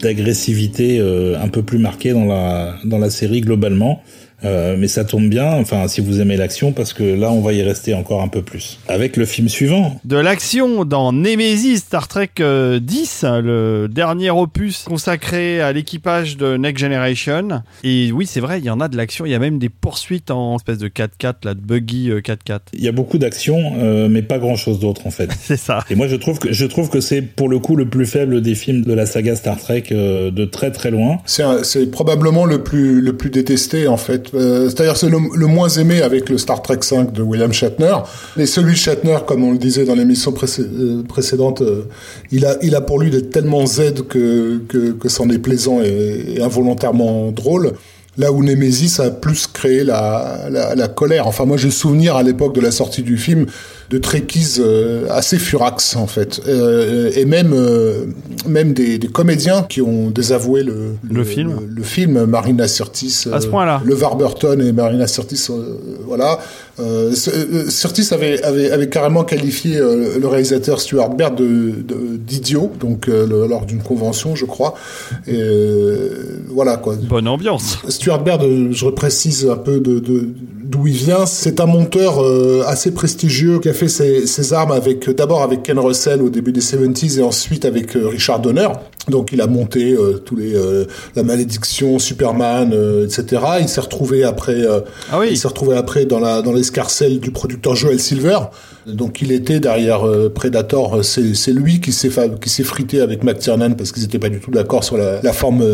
d'agressivité un peu plus marquée dans la, dans la série globalement. Euh, mais ça tombe bien, enfin, si vous aimez l'action, parce que là, on va y rester encore un peu plus. Avec le film suivant. De l'action dans Nemesis Star Trek 10, euh, le dernier opus consacré à l'équipage de Next Generation. Et oui, c'est vrai, il y en a de l'action. Il y a même des poursuites en espèce de 4x4, là, de buggy 4x4. Euh, il y a beaucoup d'action, euh, mais pas grand chose d'autre, en fait. c'est ça. Et moi, je trouve que, je trouve que c'est pour le coup le plus faible des films de la saga Star Trek de très très loin. C'est probablement le plus, le plus détesté, en fait. Euh, c'est-à-dire c'est le, moins aimé avec le Star Trek 5 de William Shatner. Et celui Shatner, comme on le disait dans l'émission euh, précédente, euh, il a, il a pour lui d'être tellement Z que, que, que c'en est plaisant et, involontairement drôle. Là où Nemesis a plus créé la, la, la colère. Enfin, moi, j'ai souvenir à l'époque de la sortie du film de trekkies euh, assez furax en fait, euh, et même euh, même des, des, comédiens qui ont désavoué le, le, film, le, film Marina Sirtis, à ce point-là, le Burton et Marina Sirtis, voilà. Sirtis avait, avait, avait carrément qualifié le réalisateur Stuart Baird d'idiot, donc lors d'une convention, je crois. Et voilà quoi. Bonne ambiance. Stuart Baird, je reprécise un peu de, d'où il vient. C'est un monteur euh, assez prestigieux qui a fait ses, ses armes avec d'abord avec Ken Russell au début des 70s et ensuite avec euh, Richard Donner. Donc il a monté euh, tous les la malédiction, Superman, etc. Il s'est retrouvé après. ah oui. Il s'est retrouvé après dans la dans l'escarcelle du producteur Joel Silver. Donc il était derrière Predator. C'est lui qui s'est qui s'est frité avec McTiernan parce qu'ils n'étaient pas du tout d'accord sur la, la forme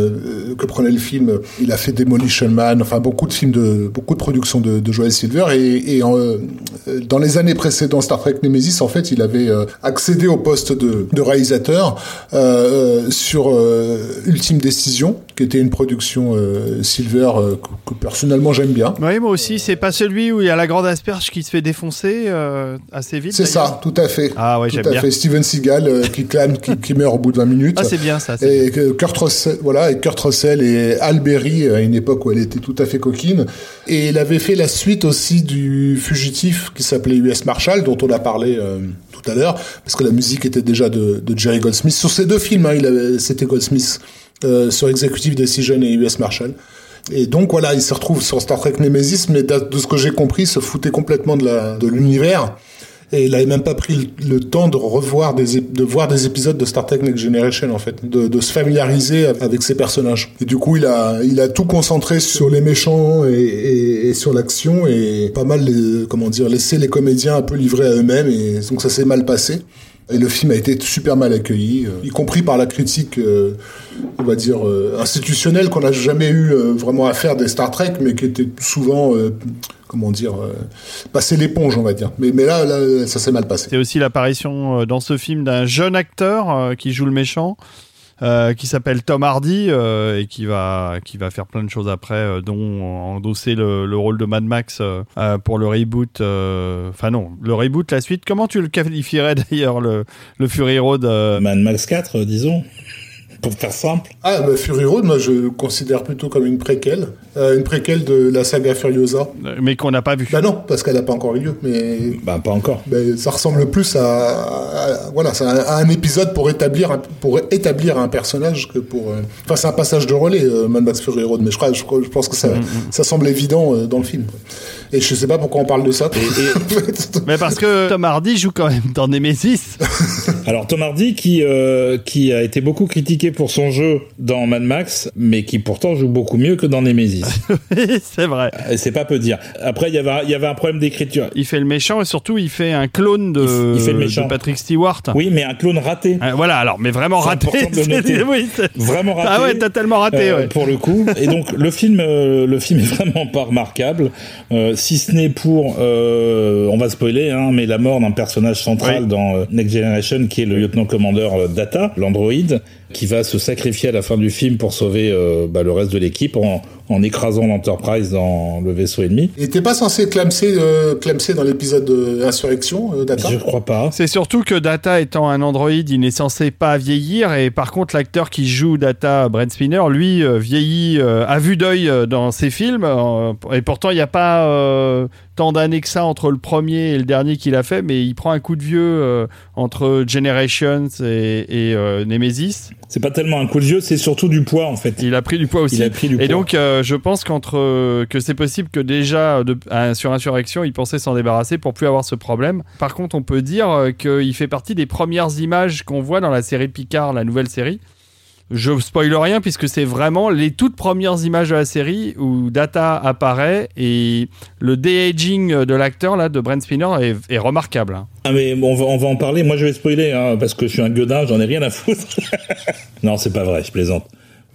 que prenait le film. Il a fait Demolition Man. Enfin beaucoup de films de beaucoup de productions de de Joel Silver et, et euh, dans les années précédentes Star Trek Nemesis en fait il avait euh, accédé au poste de, de réalisateur euh, sur Ultime Décision qui était une production Silver que, personnellement j'aime bien. Oui moi aussi c'est pas celui où il y a la grande asperge qui se fait défoncer assez vite. C'est ça tout à fait. Ah ouais j'aime bien. Fait. Steven Seagal qui clame qui, qui, meurt au bout de 20 minutes. Ah c'est bien ça. Et Kurt Russell voilà et Kurt Russell et Al Berry à une époque où elle était tout à fait coquine et il avait fait la suite aussi du fugitif qui s'appelait US Marshall, dont on a parlé euh, à l'heure, parce que la musique était déjà de, Jerry Goldsmith. Sur ces deux films, hein, c'était Goldsmith euh, sur Executive Decision et US Marshall. Et donc voilà, il se retrouve sur Star Trek Nemesis, mais de, ce que j'ai compris, se foutait complètement de l'univers et il avait même pas pris le, temps de revoir des de voir des épisodes de Star Trek Next Generation en fait, de, se familiariser avec ses personnages. Et du coup, il a il a tout concentré sur les méchants et, sur l'action et pas mal les, comment dire laisser les comédiens un peu livrés à eux-mêmes et donc ça s'est mal passé. Et le film a été super mal accueilli, euh, y compris par la critique, euh, on va dire, euh, institutionnelle qu'on n'a jamais eu vraiment à faire des Star Trek, mais qui était souvent comment dire, euh, passer l'éponge, on va dire. Mais, mais là, là ça s'est mal passé. C'est aussi l'apparition euh, dans ce film d'un jeune acteur euh, qui joue le méchant. qui s'appelle Tom Hardy et qui va qui va faire plein de choses après, dont endosser le, le, rôle de Mad Max pour le reboot. Enfin non, le reboot, la suite. Comment tu le qualifierais d'ailleurs le le Fury Road Mad Max 4, disons pour faire simple. Ah, bah, Fury Road, moi je le considère plutôt comme une préquelle, euh, une préquelle de la saga Furiosa. Mais qu'on n'a pas vu. Bah non, parce qu'elle n'a pas encore eu lieu. Mais bah pas encore. Bah, ça ressemble plus à, voilà, à un épisode pour établir pour établir un personnage que pour. Euh, enfin, c'est un passage de relais, euh, Mad Max Fury Road, mais je crois, je, pense que ça, mm, mm. ça semble évident euh, dans le film. Et je sais pas pourquoi on parle de ça. mais parce que Tom Hardy joue quand même dans Nemesis. Alors Tom Hardy qui qui a été beaucoup critiqué pour son jeu dans Mad Max, mais qui pourtant joue beaucoup mieux que dans Nemesis. c'est vrai. Et c'est pas peu dire. Après, il y avait, il y avait un problème d'écriture. Il fait le méchant et surtout, il fait un clone de, il fait le méchant. de Patrick Stewart. Oui, mais un clone raté. Euh, voilà, alors, mais vraiment raté. oui, vraiment raté. Ah ouais, t'as tellement raté, euh, Pour le coup. Et donc, le film, euh, le film est vraiment pas remarquable. Si ce n'est pour, on va spoiler, hein, mais la mort d'un personnage central dans Next Generation, qui est le lieutenant-commandeur Data, l'androïde, qui va se sacrifier à la fin du film pour sauver euh, bah, le reste de l'équipe en, en écrasant l'Enterprise dans le vaisseau ennemi. Il n'était pas censé clamser, euh, dans l'épisode d'Insurrection, euh, Data Je crois pas. C'est surtout que Data étant un androïde, il n'est censé pas vieillir et par contre l'acteur qui joue Data, Brent Spinner, lui vieillit à vue d'œil dans ses films et pourtant il n'y a pas tant d'années que ça entre le premier et le dernier qu'il a fait, mais il prend un coup de vieux euh, entre Generations et, et Nemesis. C'est pas tellement un coup de vieux, c'est surtout du poids en fait. Il a pris du poids aussi. Il a pris du et donc, je pense qu'entre que c'est possible que déjà de, sur Insurrection, il pensait s'en débarrasser pour plus avoir ce problème. Par contre, on peut dire qu'il fait partie des premières images qu'on voit dans la série Picard, la nouvelle série je spoil rien puisque c'est vraiment les toutes premières images de la série où Data apparaît et le de-aging de l'acteur là de Brent Spinner est, remarquable. Hein. Ah mais on va, on va en parler. Moi je vais spoiler hein, parce que je suis un gueudin, j'en ai rien à foutre. non c'est pas vrai, je plaisante.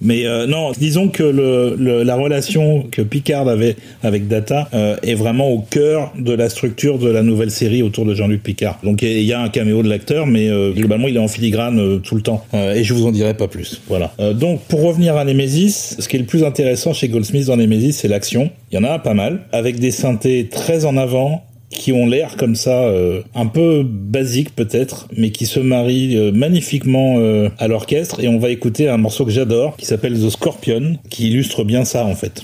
Mais euh, non, disons que le, la relation que Picard avait avec Data euh, est vraiment au cœur de la structure de la nouvelle série autour de Jean-Luc Picard. Donc il y a un caméo de l'acteur, mais euh, globalement il est en filigrane tout le temps. et je vous en dirai pas plus. Voilà. donc pour revenir à Nemesis, ce qui est le plus intéressant chez Goldsmith dans Nemesis, c'est l'action. Il y en a pas mal, avec des synthés très en avant, qui ont l'air comme ça euh, un peu basique peut-être, mais qui se marient euh, magnifiquement euh, à l'orchestre. Et on va écouter un morceau que j'adore, qui s'appelle The Scorpion, qui illustre bien ça en fait.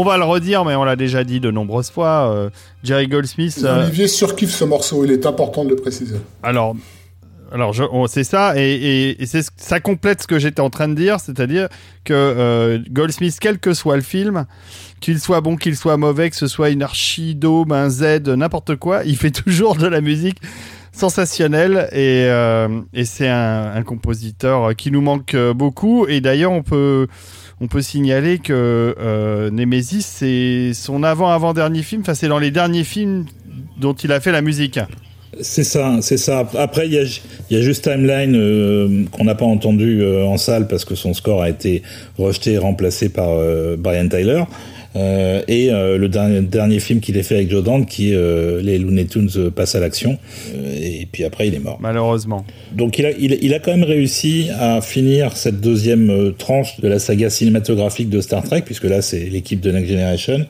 On va le redire, mais on l'a déjà dit de nombreuses fois. Euh, Jerry Goldsmith. Euh, Olivier surkiffe ce morceau, il est important de le préciser. Alors, alors c'est ça, et, ça complète ce que j'étais en train de dire, c'est-à-dire que euh, Goldsmith, quel que soit le film, qu'il soit bon, qu'il soit mauvais, que ce soit une archidome, un Z, n'importe quoi, il fait toujours de la musique sensationnelle et, c'est un, un, compositeur qui nous manque beaucoup. Et d'ailleurs, on peut on peut signaler que euh, Nemesis, c'est son avant-avant-dernier film, enfin c'est dans les derniers films dont il a fait la musique. C'est ça, c'est ça. Après, il y a, juste Timeline euh, qu'on n'a pas entendu euh, en salle parce que son score a été rejeté et remplacé par Brian Tyler. Euh, et euh, le dernier, dernier film qu'il ait fait avec Joe Dante, qui est euh, les Looney Tunes passent à l'action. et puis après, il est mort. Malheureusement. Donc il a, il, il, a quand même réussi à finir cette deuxième tranche de la saga cinématographique de Star Trek, puisque là, c'est l'équipe de Next Generation.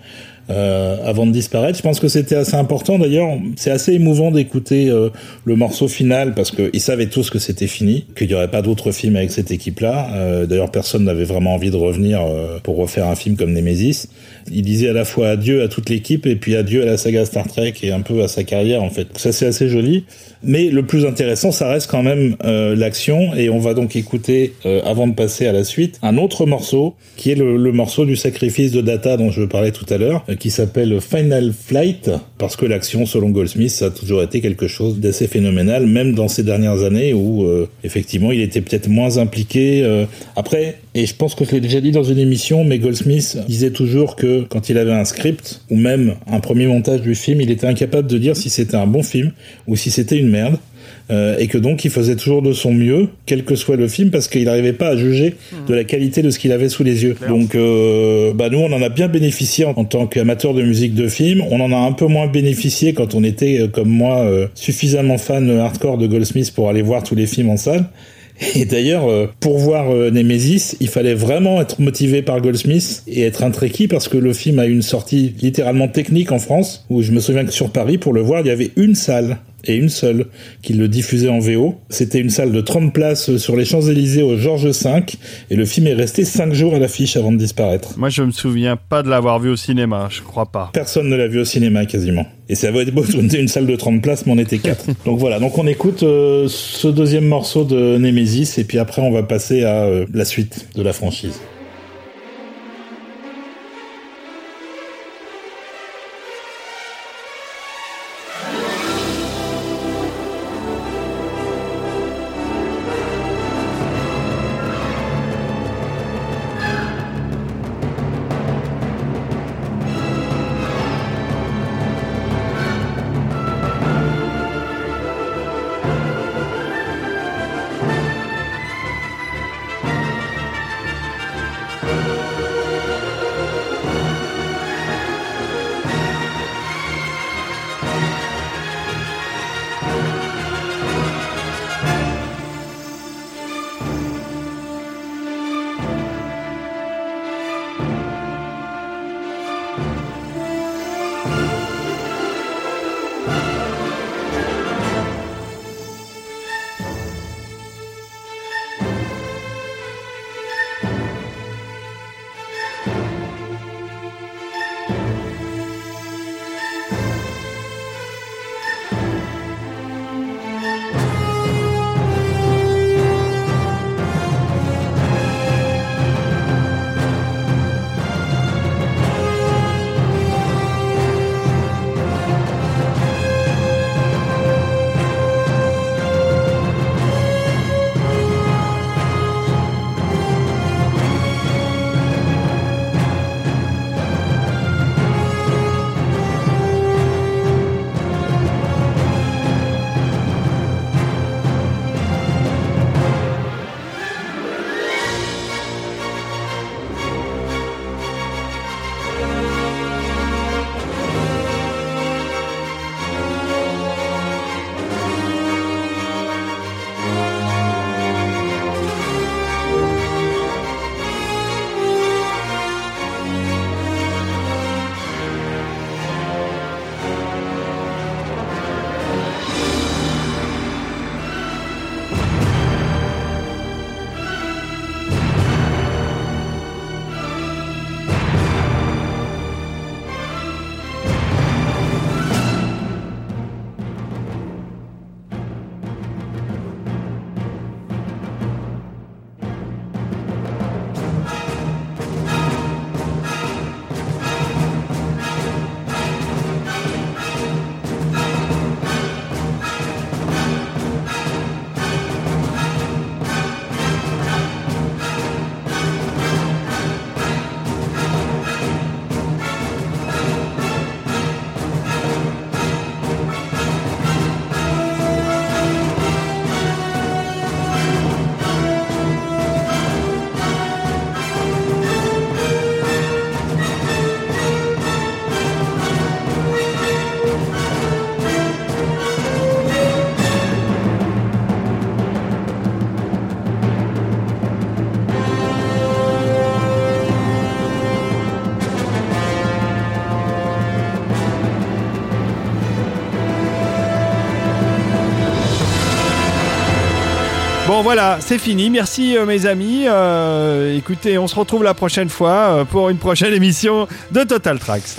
Euh, avant de disparaître. Je pense que c'était assez important. D'ailleurs, c'est assez émouvant d'écouter euh, le morceau final parce qu'ils savaient tous que c'était fini, qu'il n'y aurait pas d'autres films avec cette équipe-là. Euh, D'ailleurs, personne n'avait vraiment envie de revenir euh, pour refaire un film comme Nemesis. Il disait à la fois adieu à toute l'équipe et puis adieu à la saga Star Trek et un peu à sa carrière en fait. Ça c'est assez joli. Mais le plus intéressant, ça reste quand même euh, l'action. Et on va donc écouter, euh, avant de passer à la suite, un autre morceau, qui est le, morceau du sacrifice de Data dont je parlais tout à l'heure, qui s'appelle Final Flight, parce que l'action, selon Goldsmith, ça a toujours été quelque chose d'assez phénoménal, même dans ces dernières années où, euh, effectivement, il était peut-être moins impliqué. Euh. Après, et je pense que je l'ai déjà dit dans une émission, mais Goldsmith disait toujours que quand il avait un script, ou même un premier montage du film, il était incapable de dire si c'était un bon film ou si c'était une merde. Euh, et que donc il faisait toujours de son mieux, quel que soit le film, parce qu'il n'arrivait pas à juger de la qualité de ce qu'il avait sous les yeux. Donc, euh, bah nous, on en a bien bénéficié en, tant qu'amateur de musique de film. On en a un peu moins bénéficié quand on était, euh, comme moi, suffisamment fan hardcore de Goldsmith pour aller voir tous les films en salle. Et d'ailleurs, pour voir Nemesis, il fallait vraiment être motivé par Goldsmith et être un trekkie parce que le film a une sortie littéralement technique en France, où je me souviens que sur Paris, pour le voir, il y avait une salle et une seule qui le diffusait en VO. C'était une salle de 30 places sur les Champs-Élysées au Georges V et le film est resté 5 jours à l'affiche avant de disparaître. Moi je me souviens pas de l'avoir vu au cinéma, je crois pas. Personne ne l'a vu au cinéma quasiment. Et ça va être beau, une salle de 30 places mais on était 4. donc voilà, donc on écoute euh, ce deuxième morceau de Nemesis et puis après on va passer à euh, la suite de la franchise. Voilà, c'est fini. Merci euh, mes amis. Euh, écoutez, on se retrouve la prochaine fois euh, pour une prochaine émission de Total Tracks.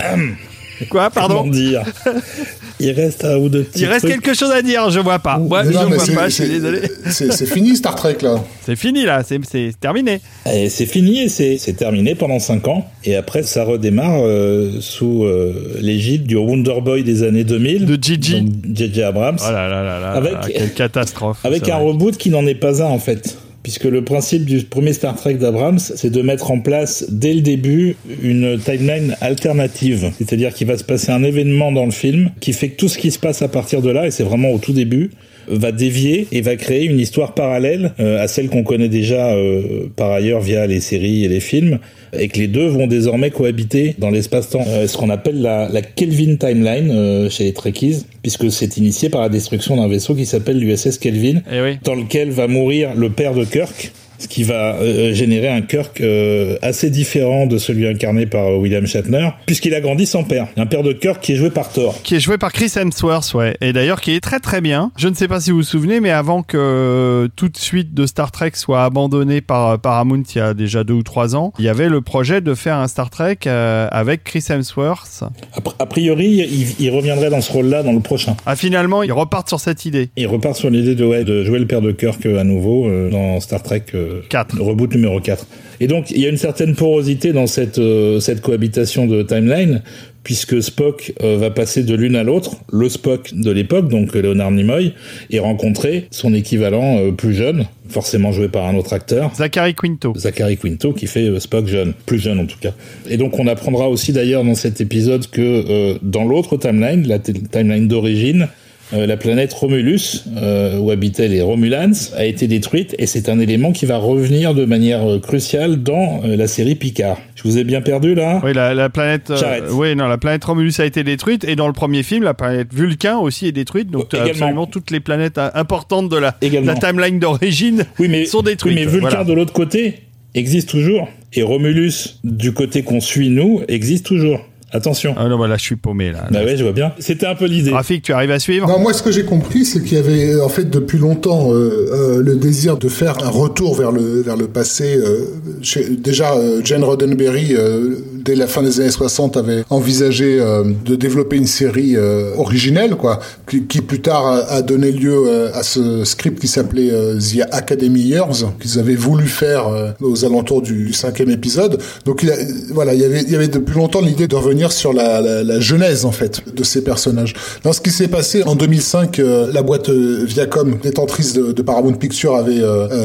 Quoi, pardon Comment dire? Il reste un ou deux petits Il reste trucs. quelque chose à dire, je vois pas. Moi, je non, mais vois c'est- pas, je suis désolé. C'est fini Star Trek là. C'est fini là, c'est c'est terminé. Et c'est fini et c'est c'est terminé pendant 5 ans. Et après, ça redémarre euh, sous euh, l'égide du Wonder Boy des années 2000. De Gigi. J.J. Abrams. Oh là là là là, Avec- là, quelle catastrophe. Avec un vrai. reboot qui n'en est pas un en fait. Puisque le principe du premier Star Trek d'Abrams, c'est de mettre en place dès le début une timeline alternative. C'est-à-dire qu'il va se passer un événement dans le film qui fait que tout ce qui se passe à partir de là, et c'est vraiment au tout début, va dévier et va créer une histoire parallèle euh, à celle qu'on connaît déjà euh, par ailleurs via les séries et les films, et que les deux vont désormais cohabiter dans l'espace-temps. Euh, ce qu'on appelle la, la Kelvin Timeline euh, chez les Trekkies, puisque c'est initié par la destruction d'un vaisseau qui s'appelle l'USS Kelvin, Eh oui. dans lequel va mourir le père de Kirk, ce qui va euh, générer un Kirk euh, assez différent de celui incarné par euh, William Shatner, puisqu'il a grandi sans père. Un père de Kirk qui est joué par Thor. Qui est joué par Chris Hemsworth, ouais. Et d'ailleurs, qui est très très bien. Je ne sais pas si vous vous souvenez, mais avant que toute suite de Star Trek soit abandonnée par Paramount il y a déjà deux ou trois ans, il y avait le projet de faire un Star Trek avec Chris Hemsworth. A, pri- a priori, il, il reviendrait dans ce rôle-là dans le prochain. Ah, finalement, ils repartent sur cette idée. Il repart sur l'idée de, ouais, de jouer le père de Kirk à nouveau dans Star Trek 4. le reboot numéro 4. Et donc, il y a une certaine porosité dans cette, euh, cette cohabitation de timeline, puisque Spock euh, va passer de l'une à l'autre, le Spock de l'époque, donc Leonard Nimoy, et rencontrer son équivalent euh, plus jeune, forcément joué par un autre acteur, Zachary Quinto. Zachary Quinto qui fait Spock jeune, plus jeune en tout cas. Et donc on apprendra aussi d'ailleurs dans cet épisode que euh, dans l'autre timeline, la timeline d'origine, euh, la planète Romulus, euh, où habitaient les Romulans, a été détruite et c'est un élément qui va revenir de manière euh, cruciale dans la série Picard. Je vous ai bien perdu là? Oui, la, la planète. oui, non, la planète Romulus a été détruite et dans le premier film, la planète Vulcain aussi est détruite. Donc Oh, absolument toutes les planètes importantes de la, timeline d'origine Oui, mais, sont détruites. oui, mais Vulcain Voilà. de l'autre côté existe toujours. Et Romulus, du côté qu'on suit nous, existe toujours. Attention. Ah non, voilà, je suis paumé là. Bah ouais, je vois bien. C'était un peu l'idée. Rafik, tu arrives à suivre? Non, moi, ce que j'ai compris, c'est qu'il y avait en fait depuis longtemps euh, euh, le désir de faire un retour vers le vers le passé. euh, chez- déjà, euh, Jane Roddenberry, euh, dès la fin des années 60, avait envisagé euh, de développer une série euh, originelle, quoi, qui, qui plus tard a, donné lieu euh, à ce script qui s'appelait euh, The Academy Years, qu'ils avaient voulu faire euh, aux alentours du, cinquième épisode. Donc, il a- voilà, il y avait il y avait depuis longtemps l'idée de revenir sur la, la, la genèse en fait de ces personnages. Dans ce qui s'est passé en 2005, euh, la boîte Viacom, détentrice de, de Paramount Pictures, avait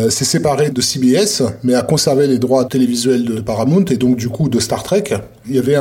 s'est séparée de CBS, mais a conservé les droits télévisuels de Paramount et donc du coup de Star Trek. Il y avait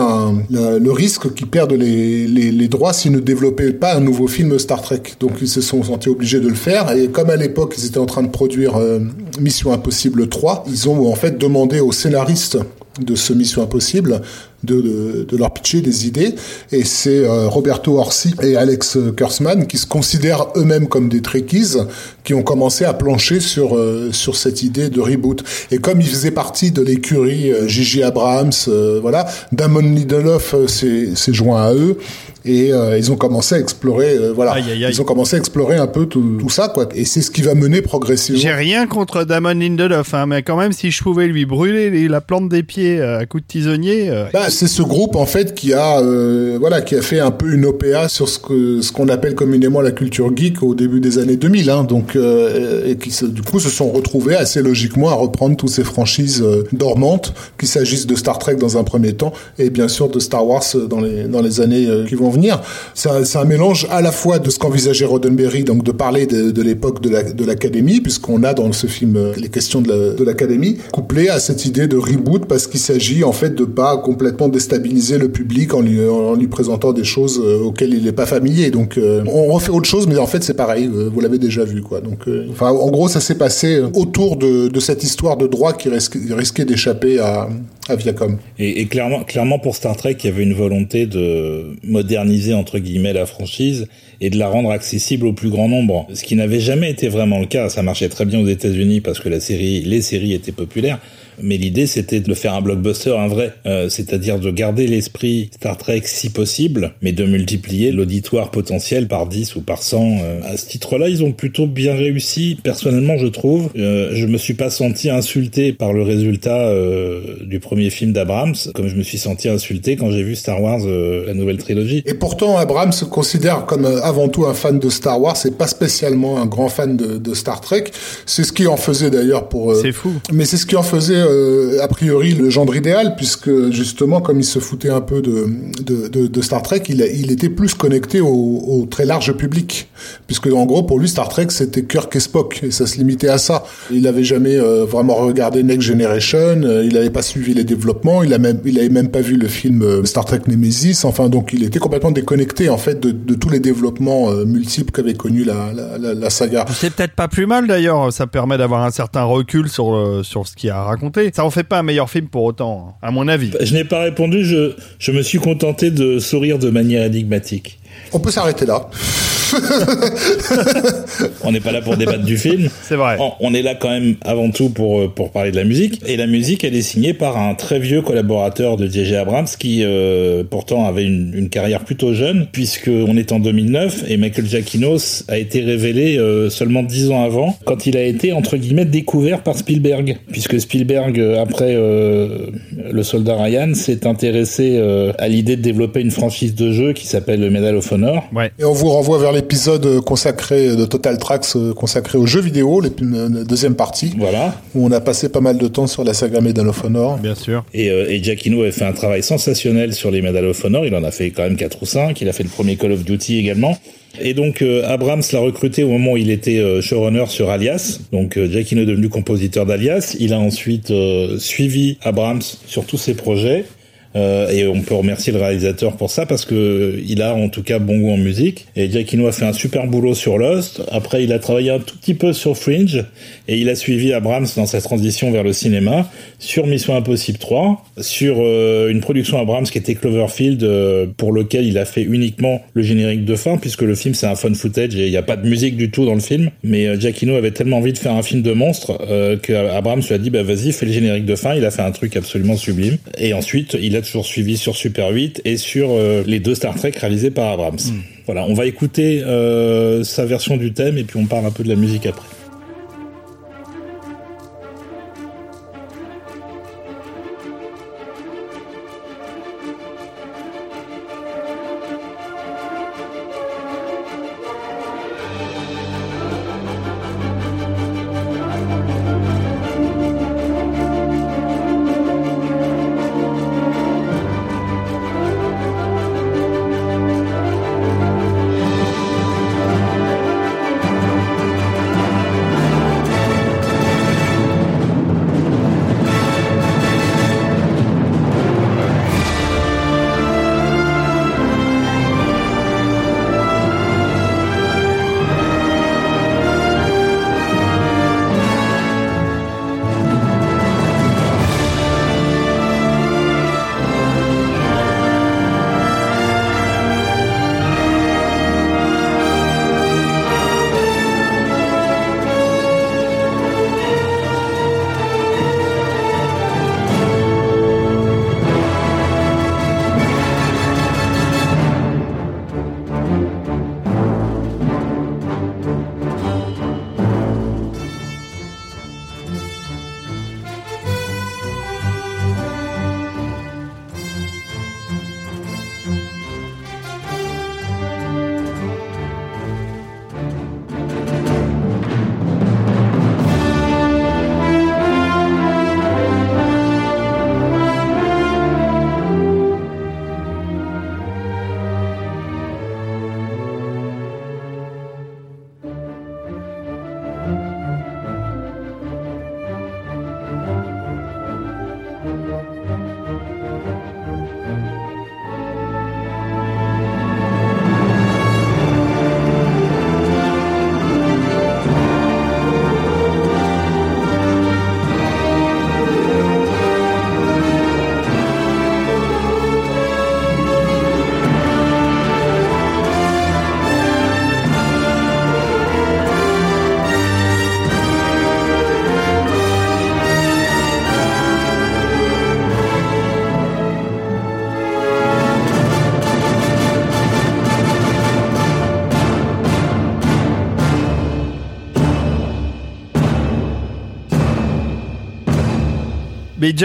le, risque qu'ils perdent les droits s'ils ne développaient pas un nouveau film Star Trek. Donc ils se sont sentis obligés de le faire et comme à l'époque ils étaient en train de produire euh, Mission Impossible 3, ils ont en fait demandé aux scénaristes de ce Mission Impossible de, de, de leur pitcher des idées. Et c'est euh, Roberto Orsi et Alex Kurtzman qui se considèrent eux-mêmes comme des Trekkies qui ont commencé à plancher sur euh, sur cette idée de reboot. Et comme ils faisaient partie de l'écurie euh, Gigi Abrams euh, voilà Damon Lindelof euh, s'est joint à eux et euh, ils ont commencé à explorer euh, voilà Aïe, aïe, aïe. ils ont commencé à explorer un peu tout, tout ça quoi et c'est ce qui va mener progressivement J'ai rien contre Damon Lindelof, hein, mais quand même, si je pouvais lui brûler les- la plante des pieds euh, à coups de tisonnier. euh, Bah, c'est ce groupe en fait qui a voilà qui a fait un peu une OPA sur ce que ce qu'on appelle communément la culture geek au début des années 2000 hein, donc et qui du coup se sont retrouvés assez logiquement à reprendre toutes ces franchises dormantes qu'il s'agisse de Star Trek dans un premier temps et bien sûr de Star Wars dans les dans les années qui vont c'est un, mélange à la fois de ce qu'envisageait Roddenberry donc de parler de, l'époque de la de l'académie puisqu'on a dans ce film euh, les questions de la- de l'académie couplé à cette idée de reboot parce qu'il s'agit en fait de pas complètement déstabiliser le public en lui, en lui présentant des choses euh, auxquelles il n'est pas familier. Donc euh, on refait autre chose, mais en fait c'est pareil, euh, vous l'avez déjà vu quoi. Donc en gros ça s'est passé autour de, cette histoire de droit qui risquait, d'échapper à, Viacom. Et, et clairement, clairement pour Star Trek, il y avait une volonté de moderniser entre guillemets la franchise et de la rendre accessible au plus grand nombre. Ce qui n'avait jamais été vraiment le cas. Ça marchait très bien aux États-Unis parce que la série, les séries étaient populaires mais l'idée c'était de faire un blockbuster, un vrai, euh, c'est-à-dire de garder l'esprit Star Trek si possible, mais de multiplier l'auditoire potentiel par 10 ou par 100. Euh. À ce titre-là, ils ont plutôt bien réussi, personnellement je trouve. Euh, je me suis pas senti insulté par le résultat euh, du premier film d'Abrams, comme je me suis senti insulté quand j'ai vu Star Wars, la nouvelle trilogie. Et pourtant, Abrams se considère comme avant tout un fan de Star Wars, c'est pas spécialement un grand fan de, de Star Trek. C'est ce qui en faisait d'ailleurs pour... c'est fou. Mais c'est ce qui en faisait euh, a priori le genre idéal puisque justement comme il se foutait un peu de, Star Trek, il, était plus connecté au, très large public puisque en gros pour lui Star Trek c'était Kirk et Spock et ça se limitait à ça. Il n'avait jamais euh, vraiment regardé Next Generation, euh, il n'avait pas suivi les développements, il a même avait même pas vu le film Star Trek Nemesis. Enfin donc il était complètement déconnecté en fait de, tous les développements multiples qu'avait connu la, saga. C'est peut-être pas plus mal d'ailleurs, ça permet d'avoir un certain recul sur sur ce qu'il a raconté. Ça en fait pas un meilleur film pour autant, à mon avis. Je n'ai pas répondu, je, je me suis contenté de sourire de manière énigmatique. On peut s'arrêter là. on n'est pas là pour débattre du film. C'est vrai. On, est là quand même avant tout pour euh, pour parler de la musique. Et la musique, elle est signée par un très vieux collaborateur de J.J. Abrams qui euh, pourtant avait une, une, carrière plutôt jeune, puisque on est en 2009 et Michael Giacchino a été révélé euh, seulement dix ans avant, quand il a été entre guillemets découvert par Spielberg, puisque Spielberg après le Soldat Ryan s'est intéressé à l'idée de développer une franchise de jeu qui s'appelle le Medal of Honor. Ouais. Et on vous renvoie vers l'épisode consacré de Total Tracks euh, consacré aux jeux vidéo, la deuxième partie. Voilà. Où on a passé pas mal de temps sur la saga Medal of Honor. Bien sûr. Et, euh, et Giacchino a fait un travail sensationnel sur les Medal of Honor. Il en a fait quand même 4 ou 5. Il a fait le premier Call of Duty également. Et donc euh, Abrams l'a recruté au moment où il était euh, showrunner sur Alias. Donc euh, Giacchino est devenu compositeur d'Alias. Il a ensuite suivi Abrams sur tous ses projets. Euh, et on peut remercier le réalisateur pour ça parce que il a en tout cas bon goût en musique. Et Giacchino a fait un super boulot sur Lost. Après, il a travaillé un tout petit peu sur Fringe et il a suivi Abrams dans sa transition vers le cinéma sur Mission Impossible 3, sur euh, une production Abrams qui était Cloverfield euh, pour lequel il a fait uniquement le générique de fin puisque le film c'est un fun footage et il n'y a pas de musique du tout dans le film. Mais Giacchino avait tellement envie de faire un film de monstre que Abrams lui a dit bah vas-y fais le générique de fin. Il a fait un truc absolument sublime. Et ensuite il a toujours suivi sur Super 8 et sur euh, les deux Star Trek réalisés par Abrams. Hmm. Voilà, on va écouter euh, sa version du thème et puis on parle un peu de la musique après.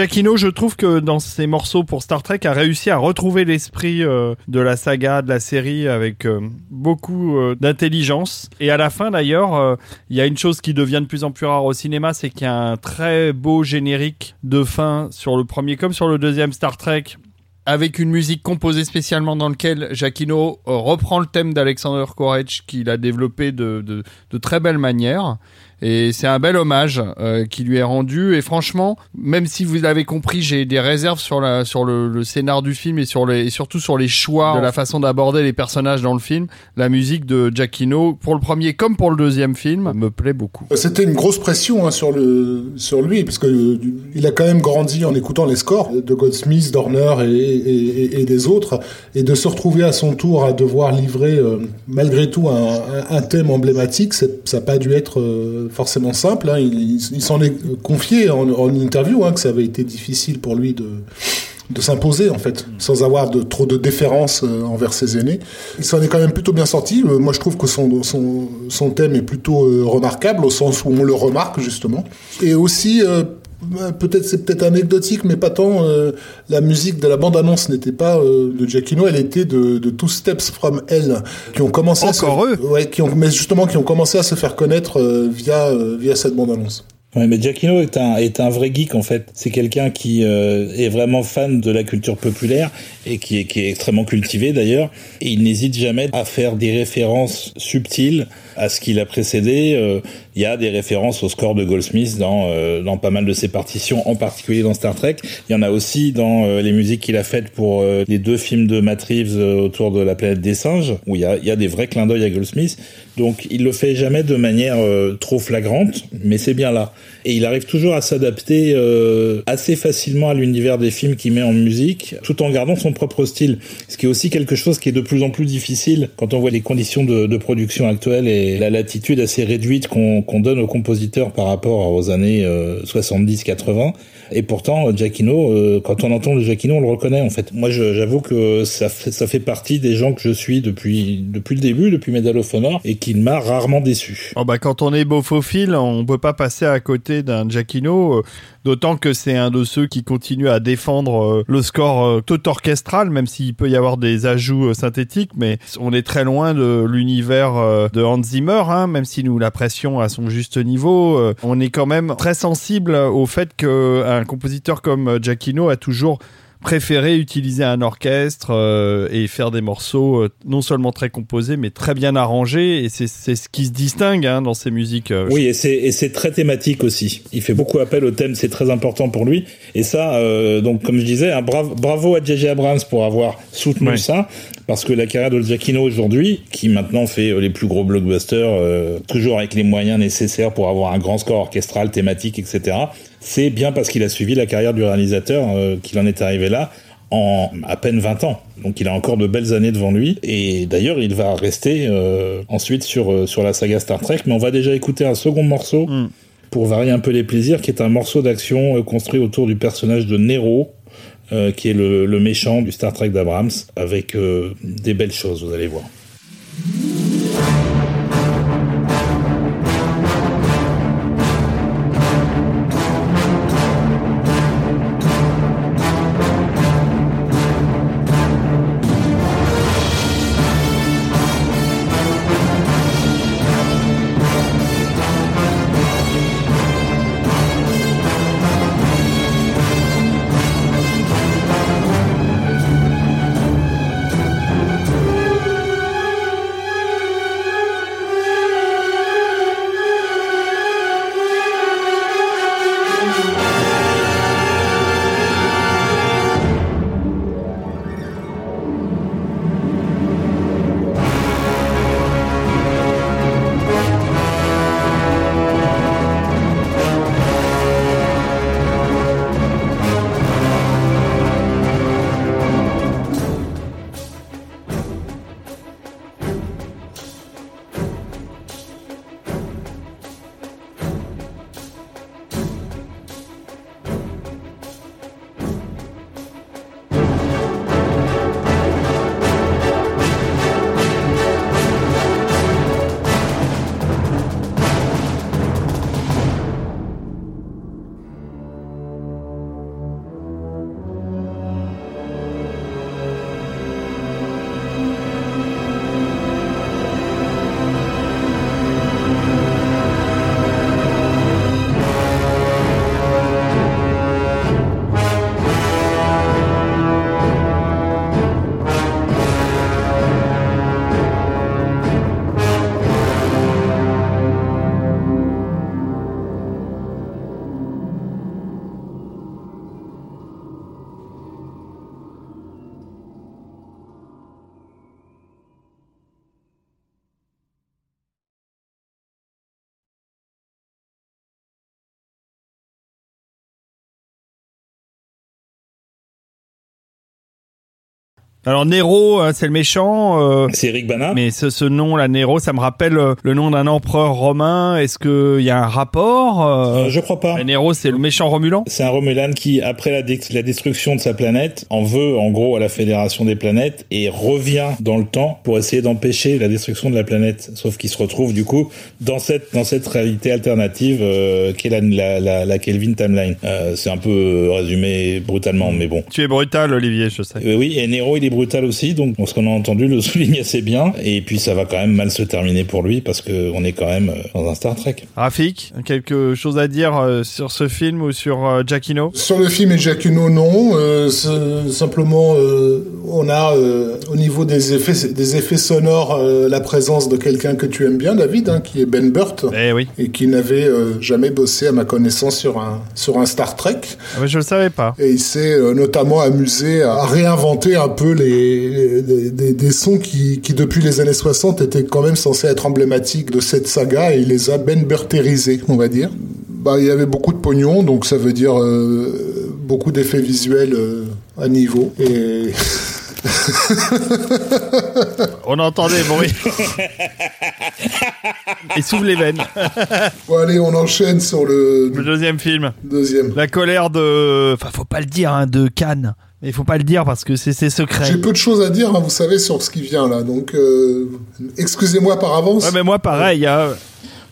Giacchino, je trouve que dans ses morceaux pour Star Trek, a réussi à retrouver l'esprit euh, de la saga, de la série, avec euh, beaucoup euh, d'intelligence. Et à la fin, d'ailleurs, il y a une chose qui devient de plus en plus rare au cinéma, c'est qu'il y a un très beau générique de fin sur le premier comme sur le deuxième Star Trek avec une musique composée spécialement dans lequel Giacchino reprend le thème d'Alexander Courage qu'il a développé de, de, de, très belle manière. Et c'est un bel hommage euh, qui lui est rendu. Et franchement, même si vous l'avez compris, j'ai des réserves sur la sur le, le, scénar du film et sur les et surtout sur les choix de la façon d'aborder les personnages dans le film. La musique de Giacchino pour le premier comme pour le deuxième film me plaît beaucoup. C'était une grosse pression hein, sur le sur lui parce que euh, il a quand même grandi en écoutant les scores de Goldsmith, Dorner et, et, et, des autres et de se retrouver à son tour à devoir livrer euh, malgré tout un, un, un thème emblématique, ça n'a pas dû être forcément simple. Hein. Il, s'en est confié en, interview hein, que ça avait été difficile pour lui de, de s'imposer en fait, sans avoir de, trop de déférence euh, envers ses aînés. Il s'en est quand même plutôt bien sorti. Euh, moi, je trouve que son, son, son thème est plutôt euh, remarquable au sens où on le remarque justement. Et aussi peut-être c'est peut-être anecdotique, mais pas tant. Euh, la musique de la bande-annonce n'était pas euh, de Giacchino, elle était de, de Two Steps from Hell, qui ont commencé Encore à se, eux? Ouais, qui ont, mais justement qui ont commencé à se faire connaître euh, via via cette bande-annonce. Ouais, mais Giacchino est un, est un vrai geek en fait. C'est quelqu'un qui est vraiment fan de la culture populaire et qui est, qui est extrêmement cultivé d'ailleurs. Et il n'hésite jamais à faire des références subtiles à ce qu'il a précédé. Euh, il y a des références au score de Goldsmith dans, euh, dans pas mal de ses partitions, en particulier dans Star Trek. Il y en a aussi dans euh, les musiques qu'il a faites pour les deux films de Matt Reeves autour de la planète des singes, où il y a, il y a des vrais clins d'œil à Goldsmith. Donc il le fait jamais de manière trop flagrante, mais c'est bien là. Et il arrive toujours à s'adapter assez facilement à l'univers des films qu'il met en musique, tout en gardant son propre style. Ce qui est aussi quelque chose qui est de plus en plus difficile quand on voit les conditions de, production actuelles et la latitude assez réduite qu'on donne aux compositeurs par rapport aux années 70-80. Euh, et pourtant, Giacchino, euh, quand on entend le Giacchino, on le reconnaît en fait. Moi, j'avoue que ça fait, partie des gens que je suis depuis depuis le début, depuis Medal of Honor, et qui m'a rarement déçu. Oh bah quand on est bofophile, on peut pas passer à côté d'un Giacchino, euh, d'autant que c'est un de ceux qui continue à défendre euh, le score tout orchestral, même s'il peut y avoir des ajouts synthétiques, mais on est très loin de l'univers de Hans Zimmer, hein, même si nous l'apprécions à son juste niveau. on est quand même très sensible au fait que un compositeur comme euh, Giacchino a toujours préféré utiliser un orchestre euh, et faire des morceaux euh, non seulement très composés mais très bien arrangés et c'est ce qui se distingue hein, dans ses musiques. oui et c'est et c'est très thématique aussi. Il fait beaucoup appel au thème, c'est très important pour lui et ça donc comme je disais un bravo, bravo à JJ Abrams pour avoir soutenu ça parce que la carrière de Giacchino aujourd'hui qui maintenant fait les plus gros blockbusters toujours avec les moyens nécessaires pour avoir un grand score orchestral thématique etc c'est bien parce qu'il a suivi la carrière du réalisateur euh, qu'il en est arrivé là en à peine 20 ans. Donc il a encore de belles années devant lui. Et d'ailleurs, il va rester euh, ensuite sur, euh, sur la saga Star Trek. Mais on va déjà écouter un second morceau mm. pour varier un peu les plaisirs, qui est un morceau d'action construit autour du personnage de Nero, qui est le, le, méchant du Star Trek d'Abrams, avec des belles choses, vous allez voir. Alors Nero, hein, c'est le méchant. euh, C'est Eric Bana. mais ce, ce nom, là, Nero, ça me rappelle euh, le nom d'un empereur romain. Est-ce qu'il y a un rapport euh, Euh, je crois pas. Nero, c'est le méchant Romulan C'est un Romulan qui, après la, dé- la destruction de sa planète, en veut en gros à la Fédération des planètes et revient dans le temps pour essayer d'empêcher la destruction de la planète. Sauf qu'il se retrouve du coup dans cette dans cette réalité alternative euh, qu'est la, la, la, la Kelvin timeline. Euh, c'est un peu euh, résumé brutalement, mais bon. Tu es brutal, Olivier, je sais. Euh, oui, et Nero il est brutal aussi, donc ce qu'on a entendu le souligne assez bien. Et puis ça va quand même mal se terminer pour lui parce que on est quand même euh, dans un Star Trek. Rafik, quelque chose à dire euh, sur ce film ou sur euh, Giacchino Sur le film et Giacchino, non. Euh, simplement, euh, on a euh, au niveau des effets, des effets sonores euh, la présence de quelqu'un que tu aimes bien, David, hein, qui est Ben Burt. Eh oui. Et qui n'avait euh, jamais bossé, à ma connaissance, sur un, sur un Star Trek. Ah, mais je le savais pas. Et il s'est euh, notamment amusé à réinventer un peu les, les- des, des sons qui, qui, depuis les années 60, étaient quand même censés être emblématiques de cette saga, et il les a Ben Burterisés, on va dire. Bah, il y avait beaucoup de pognon, donc ça veut dire euh, beaucoup d'effets visuels euh, à niveau. Et On entend des bruits. Et s'ouvre les veines. bon, allez, on enchaîne sur le Le deuxième film. deuxième. La colère de... Enfin, faut pas le dire, hein, de Cannes. Mais il faut pas le dire parce que c'est secret. J'ai peu de choses à dire, hein, vous savez, sur ce qui vient là, donc euh, excusez-moi par avance. Ouais, mais moi, pareil. hein.